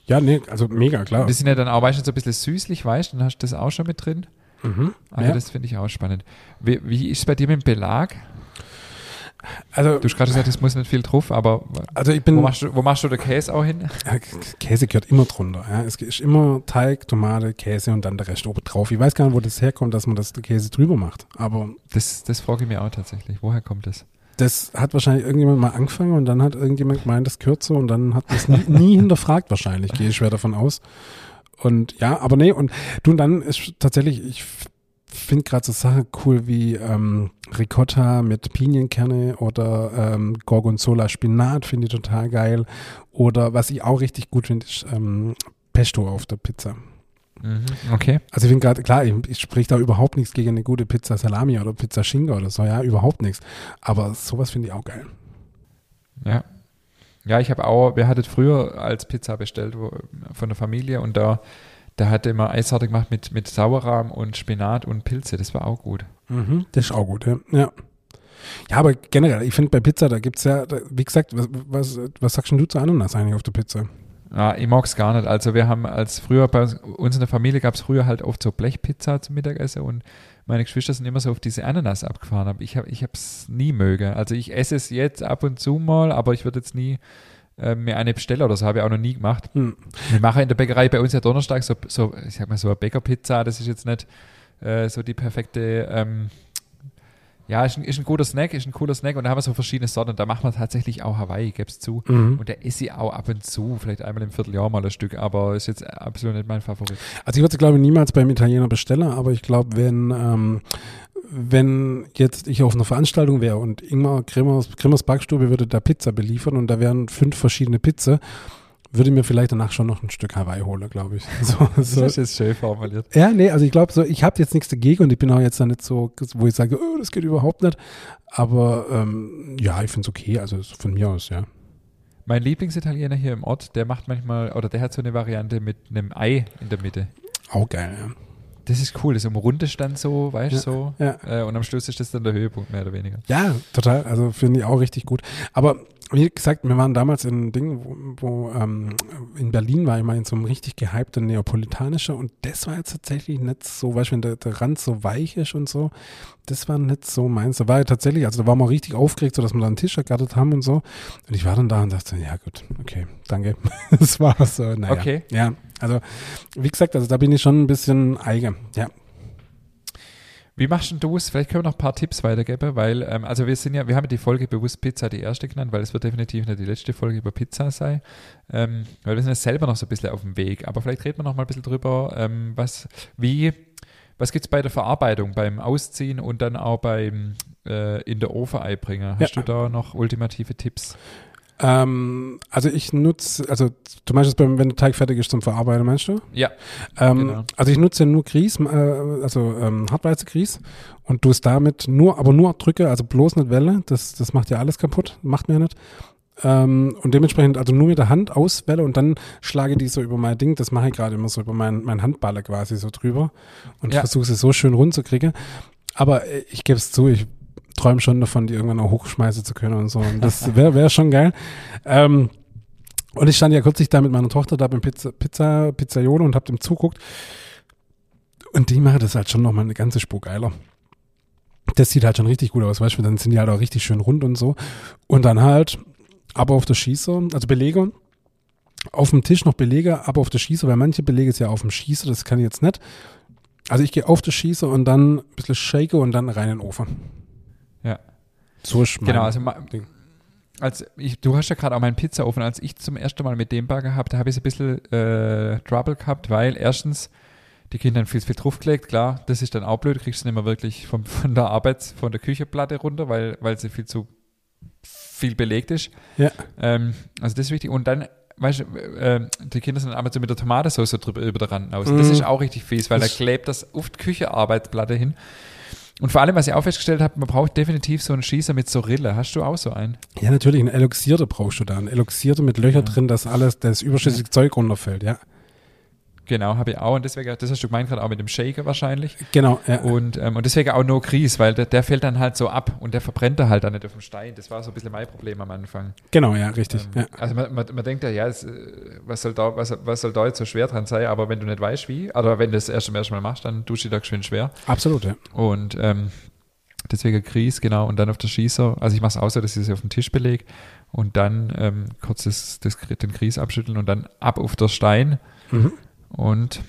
Ja, nee, also mega, klar. Die sind ja dann auch, du, so ein bisschen süßlich, weißt du, dann hast du das auch schon mit drin. Mhm. Also ja. das finde ich auch spannend. Wie, wie ist es bei dir mit dem Belag? Also, Du hast gerade gesagt, es muss nicht viel drauf, aber also ich bin, wo machst, du, wo machst du den Käse auch hin? Ja, Käse gehört immer drunter. Ja. Es ist immer Teig, Tomate, Käse und dann der Rest oben drauf. Ich weiß gar nicht, wo das herkommt, dass man das Käse drüber macht. Aber Das, das frage ich mir auch tatsächlich. Woher kommt das? Das hat wahrscheinlich irgendjemand mal angefangen und dann hat irgendjemand gemeint, das so und dann hat das nie, nie hinterfragt wahrscheinlich, gehe ich schwer davon aus. Und ja, aber nee, und du, und dann ist tatsächlich, ich finde gerade so Sachen cool wie ähm, Ricotta mit Pinienkerne oder ähm, Gorgonzola Spinat, finde ich total geil. Oder was ich auch richtig gut finde, ist ähm, Pesto auf der Pizza. Mhm. Okay. Also ich finde gerade, klar, ich, ich spreche da überhaupt nichts gegen eine gute Pizza Salami oder Pizza Schinken oder so, ja, überhaupt nichts. Aber sowas finde ich auch geil. Ja. Ja, ich habe auch, wer hattet früher als Pizza bestellt wo, von der Familie und da, da hat immer Eissorte gemacht mit, mit Sauerrahm und Spinat und Pilze. Das war auch gut. Mhm, das ist auch gut, ja. Ja, ja aber generell, ich finde bei Pizza, da gibt es ja, da, wie gesagt, was, was, was sagst denn du zu Ananas eigentlich auf der Pizza? Ja, ich mag es gar nicht. Also wir haben als früher bei uns, in der Familie gab es früher halt oft so Blechpizza zum Mittagessen und meine Geschwister sind immer so auf diese Ananas abgefahren. Aber ich habe ich es nie möge. Also ich esse es jetzt ab und zu mal, aber ich würde jetzt nie äh, mir eine bestellen oder so. Habe ich auch noch nie gemacht. Hm. Wir machen in der Bäckerei bei uns ja Donnerstag so, so ich sag mal so eine Bäckerpizza. Das ist jetzt nicht äh, so die perfekte ähm, ja, ist ein, ist ein guter Snack, ist ein cooler Snack und da haben wir so verschiedene Sorten. Da machen wir tatsächlich auch Hawaii, gäb's zu. Mhm. Und der esse ich auch ab und zu, vielleicht einmal im Vierteljahr mal ein Stück, aber ist jetzt absolut nicht mein Favorit. Also ich würde es, glaube ich, niemals beim Italiener bestellen, aber ich glaube, wenn, ähm, wenn jetzt ich auf einer Veranstaltung wäre und Ingmar Grimmers, Grimmers Backstube würde da Pizza beliefern und da wären fünf verschiedene Pizza, würde mir vielleicht danach schon noch ein Stück Hawaii holen, glaube ich. So, so. Das ist jetzt schön formuliert. Ja, nee, also ich glaube so, ich habe jetzt nichts dagegen und ich bin auch jetzt da nicht so, wo ich sage, oh, das geht überhaupt nicht. Aber ähm, ja, ich finde es okay, also von mir aus, ja. Mein Lieblingsitaliener hier im Ort, der macht manchmal, oder der hat so eine Variante mit einem Ei in der Mitte. Auch geil, ja. Das ist cool, das umrundet dann so, weißt du, Ja, so. ja. Äh, und am Schluss ist das dann der Höhepunkt, mehr oder weniger. Ja, total. Also finde ich auch richtig gut. Aber wie gesagt, wir waren damals in einem Ding, wo, wo ähm, in Berlin war ich mal in so einem richtig gehypten neapolitanischer und das war jetzt tatsächlich nicht so, weißt du, wenn der, der Rand so weich ist und so, das war nicht so meins. Da war ja tatsächlich, also da waren wir richtig aufgeregt, so dass wir da einen Tisch ergattert haben und so. Und ich war dann da und dachte, ja gut, okay, danke. das war so, naja. Okay. Ja, also wie gesagt, also da bin ich schon ein bisschen eigen. Ja. Wie machst denn du es? Vielleicht können wir noch ein paar Tipps weitergeben, weil, ähm, also wir sind ja, wir haben ja die Folge bewusst Pizza die erste genannt, weil es wird definitiv nicht die letzte Folge über Pizza sein. Ähm, weil wir sind ja selber noch so ein bisschen auf dem Weg. Aber vielleicht reden wir noch mal ein bisschen drüber, ähm, was, wie, was gibt's bei der Verarbeitung, beim Ausziehen und dann auch beim äh, in der Ofen einbringen? Hast Ja. du da noch ultimative Tipps? Ähm, also ich nutze, also du meinst beim, wenn der Teig fertig ist zum Verarbeiten, meinst du? Ja. Ähm, Genau. Also ich nutze nur Grieß, äh, also ähm, Hartweizengrieß und du es damit nur, aber nur drücke, also bloß nicht Welle, das, das macht ja alles kaputt, macht mir ja nicht. Ähm, und dementsprechend also nur mit der Hand auswähle und dann schlage die so über mein Ding, das mache ich gerade immer so über mein, mein Handballer quasi so drüber und Ja. versuche sie so schön rund zu kriegen. Aber äh, ich gebe es zu, ich träume schon davon, die irgendwann auch hochschmeißen zu können und so. Und das wäre wär schon geil. Ähm, und ich stand ja kürzlich da mit meiner Tochter da beim Pizza, Pizza, Pizzaiolo und hab dem zuguckt. Und die machen das halt schon nochmal eine ganze Spur geiler. Das sieht halt schon richtig gut aus, weißt du, dann sind die halt auch richtig schön rund und so. Und dann halt, aber auf der Schießer, also Belege, auf dem Tisch noch Belege, aber auf der Schießer, weil manche Belege ist ja auf dem Schießer, das kann ich jetzt nicht. Also ich gehe auf der Schießer und dann ein bisschen shake und dann rein in den Ofen. So ist Genau, also als ich, du hast ja gerade auch meinen Pizzaofen, als ich zum ersten Mal mit dem Bagger gehabt, da habe ich so ein bisschen äh, Trouble gehabt, weil erstens die Kinder haben viel, viel draufgelegt, klar, das ist dann auch blöd, kriegst du nicht mehr wirklich vom, von der Arbeits-, von der Küchenplatte runter, weil, weil sie viel zu viel belegt ist. Ja. Ähm, also das ist wichtig. Und dann, weißt du, äh, die Kinder sind einmal so mit der Tomatensauce drüber über der Rand aus. Das Mhm. ist auch richtig fies, weil da Das- klebt das auf die Küchenarbeitsplatte hin. Und vor allem, was ich auch festgestellt habe, man braucht definitiv so einen Schießer mit so Rille. Hast du auch so einen? Ja, natürlich, ein Eloxierter brauchst du da. Ein Eloxierter mit Löcher Ja. drin, dass alles, das überschüssige Zeug runterfällt, ja. Genau, habe ich auch. Und deswegen, das hast du gemeint gerade auch mit dem Shaker wahrscheinlich. Genau, ja. Und, ähm, und deswegen auch No Grease, weil der, der fällt dann halt so ab und der verbrennt da halt dann nicht auf dem Stein. Das war so ein bisschen mein Problem am Anfang. Genau, ja, richtig. Ähm, ja. Also man, man, man denkt ja, ja, es, äh, was, soll da, was, was soll da jetzt so schwer dran sein? Aber wenn du nicht weißt, wie, oder wenn du das erst ersten Mal machst, dann tust du da geschwind schwer. Absolut, ja. Und ähm, deswegen Grieß, genau, und dann auf der Schießer. Also ich mache es auch so, dass ich sie auf den Tisch belege und dann ähm, kurz das, das, den Grieß abschütteln und dann ab auf der Stein Mhm. Und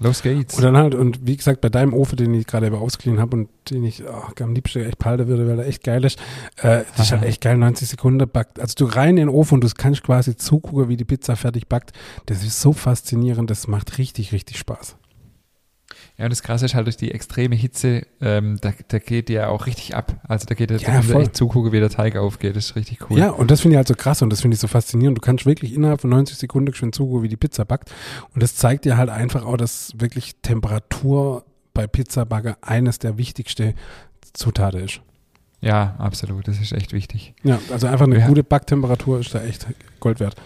los geht's. Und dann halt, und wie gesagt, bei deinem Ofen, den ich gerade eben ausgeliehen habe und den ich oh, am liebsten echt behalten würde, weil er echt geil ist, äh, das ist halt echt geil, 90 Sekunden backt. Also du rein in den Ofen und du kannst quasi zugucken, wie die Pizza fertig backt. Das ist so faszinierend, das macht richtig, richtig Spaß. Ja, und das Krasse ist halt durch die extreme Hitze, ähm, da, da geht ja auch richtig ab. Also da geht ja, da voll. echt zugucken, wie der Teig aufgeht. Das ist richtig cool. Ja, und das finde ich halt so krass und das finde ich so faszinierend. Du kannst wirklich innerhalb von 90 Sekunden schön zugucken, wie die Pizza backt. Und das zeigt dir halt einfach auch, dass wirklich Temperatur bei Pizzabagger eines der wichtigsten Zutaten ist. Ja, absolut. Das ist echt wichtig. Ja, also einfach eine Ja. gute Backtemperatur ist da echt Gold wert.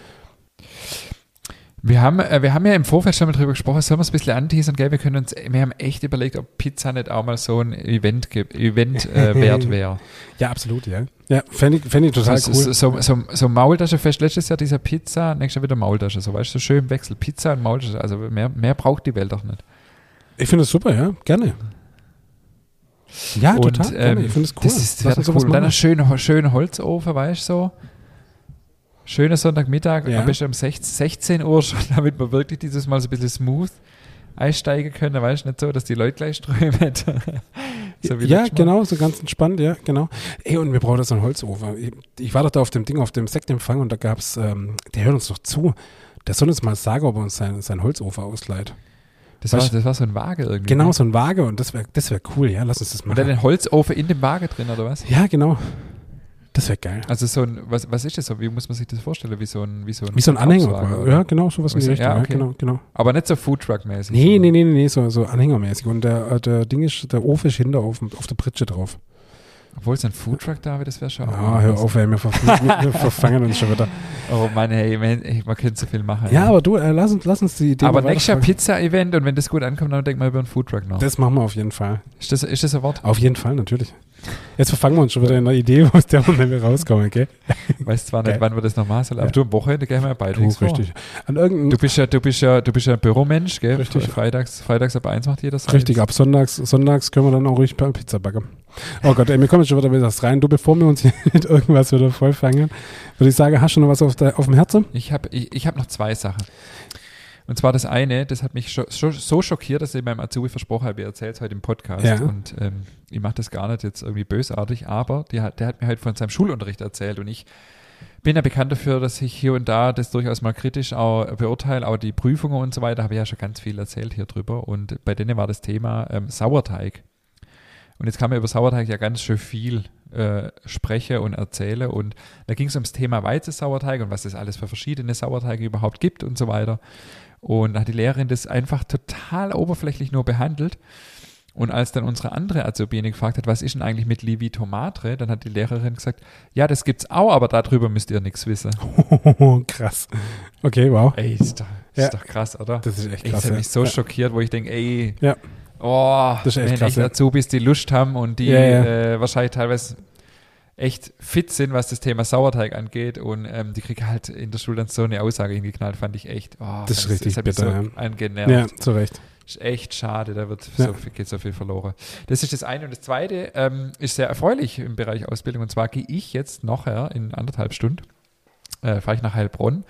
Wir haben, äh, wir haben ja im Vorfeld schon mal drüber gesprochen, sollen wir es ein bisschen anteasern, gell? Wir können uns, wir haben echt überlegt, ob Pizza nicht auch mal so ein Event, Event äh, wert wäre. Ja, absolut, ja. Ja, fände ich, fänd ich total so, cool. so, so, so, so Maultaschenfest, letztes Jahr dieser Pizza, nächstes Jahr wieder Maultasche. So weißt du, so schön im Wechsel. Pizza und Maultasche. Also mehr, mehr braucht die Welt doch nicht. Ich finde es super, ja, gerne. Ja, und total. gerne. ähm, ich finde es cool. das ist sowas cool. Und dann ein schöner, schöner Holzofen, weißt du so. Schöner Sonntagmittag, Ja. am besten um 16, 16 Uhr schon, damit wir wirklich dieses Mal so ein bisschen smooth einsteigen können, weißt du, nicht so, dass die Leute gleich strömen. so ja, genau, so ganz entspannt, ja, genau. Ey, und wir brauchen da so einen Holzofen. Ich, ich war doch da auf dem Ding, auf dem Sektempfang und da gab's, ähm, der hört uns doch zu. Der soll uns mal sagen, ob er uns sein, sein Holzofen ausleiht. Das war, das war so ein Waage irgendwie. Genau, ne? so ein Waage und das wäre das wär cool, ja, lass uns das machen. den Holzofen in dem Waage drin, oder was? Ja, genau. Das wäre geil. Also so ein, was, was ist das so? Wie muss man sich das vorstellen? Wie so ein, wie so ein, Wie so ein Anhänger. Oder? Ja, genau, sowas in die Ja, Richtung. Ja, okay. genau, genau. Aber nicht so Foodtruck-mäßig. Nee, nee, nee, nee, nee, so, so anhängermäßig. Und der, äh, der Ding ist, der Ofen ist hinter auf, auf der Pritsche drauf. Obwohl es ein Foodtruck da wäre, das wäre schon. Ah, hör auf, ey, wir, verfangen, wir verfangen uns schon wieder. Oh Mann, hey, man, ey, man könnte so viel machen. Ja, ey. aber du, äh, lass, uns, lass uns die Idee aber nächstes weiterverfolgen. Pizza-Event und wenn das gut ankommt, dann denk mal über einen Foodtruck noch. Das machen wir auf jeden Fall. ist, das, ist das ein Wort? Auf jeden Fall, natürlich. Jetzt verfangen wir uns schon wieder in einer Idee, aus der wir nicht rauskommen, okay? Weiß zwar nicht, Geil. wann wir das noch machen sollen, aber Ja. du am Wochenende gehen wir ja beide Du, richtig. An Du bist ja, du bist ja, du bist ja ein Büromensch, gell? Richtig. Freitags, Freitags ab eins macht jeder sein. richtig, ab Sonntags, Sonntags können wir dann auch ruhig Pizza backen. Oh Gott, ey, wir kommen jetzt schon wieder was rein. Du, bevor wir uns hier mit irgendwas wieder vollfangen, würde ich sagen, hast du noch was auf, der, auf dem Herzen? Ich habe ich, ich hab noch zwei Sachen. Und zwar das eine, das hat mich scho scho so schockiert, dass ich meinem Azubi versprochen habe, ihr erzählt es heute im Podcast. Ja. Und ähm, ich mache das gar nicht jetzt irgendwie bösartig, aber hat, der hat mir halt von seinem Schulunterricht erzählt und ich bin ja bekannt dafür, dass ich hier und da das durchaus mal kritisch auch beurteile, auch die Prüfungen und so weiter, habe ich ja schon ganz viel erzählt hier drüber. Und bei denen war das Thema ähm, Sauerteig. Und jetzt kann man über Sauerteig ja ganz schön viel äh, spreche und erzähle. Und da ging es ums Thema Weizensauerteig und was es alles für verschiedene Sauerteige überhaupt gibt und so weiter. Und da hat die Lehrerin das einfach total oberflächlich nur behandelt. Und als dann unsere andere Azubine gefragt hat, was ist denn eigentlich mit Livito Matre, dann hat die Lehrerin gesagt, ja, das gibt's auch, aber darüber müsst ihr nichts wissen. krass. Okay, wow. Ey, ist doch, ist Ja. doch krass, oder? Das ist echt krass. das hat ja. mich so ja. schockiert, wo ich denke, ey, Ja. Oh, Das ist echt wenn krass, echt ja. Azubis, die Lust haben und die Ja, ja. Äh, wahrscheinlich teilweise echt fit sind, was das Thema Sauerteig angeht und ähm, die kriegen halt in der Schule dann so eine Aussage hingeknallt, fand ich echt, oh, Das ist richtig hat mich bitter, so ja. angenervt. Ja, zu Recht. Ist echt schade, da wird Ja. so viel, geht so viel verloren. Das ist das eine. Und das zweite ähm, ist sehr erfreulich im Bereich Ausbildung. Und zwar gehe ich jetzt nachher in anderthalb Stunden, äh, fahre ich nach Heilbronn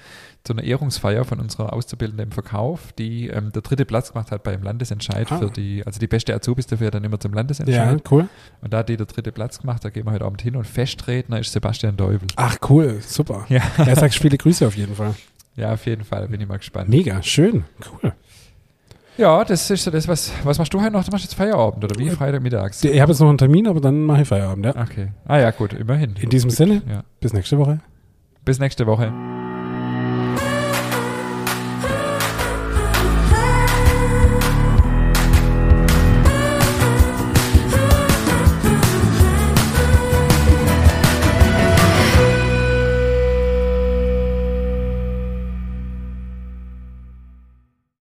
zu einer Ehrungsfeier von unserer Auszubildenden im Verkauf, die ähm, der dritte Platz gemacht hat beim Landesentscheid Ah. für die, also die beste Azubis dafür dann immer zum Ja, Landesentscheid. cool. Und da hat die der dritte Platz gemacht, da gehen wir heute Abend hin und Festredner ist Sebastian Deubel. Ach, cool. Super. Ja. Er sagt viele Grüße auf jeden Fall. Ja, auf jeden Fall, bin ich mal gespannt. Mega, schön. Cool. Ja, das ist so das, was, was machst du heute noch? Du machst jetzt Feierabend, oder wie? Äh, Freitagmittags? Ich habe jetzt noch einen Termin, aber dann mache ich Feierabend, ja. Okay. Ah ja, gut, immerhin. In diesem Sinne, Ja. bis nächste Woche. Bis nächste Woche.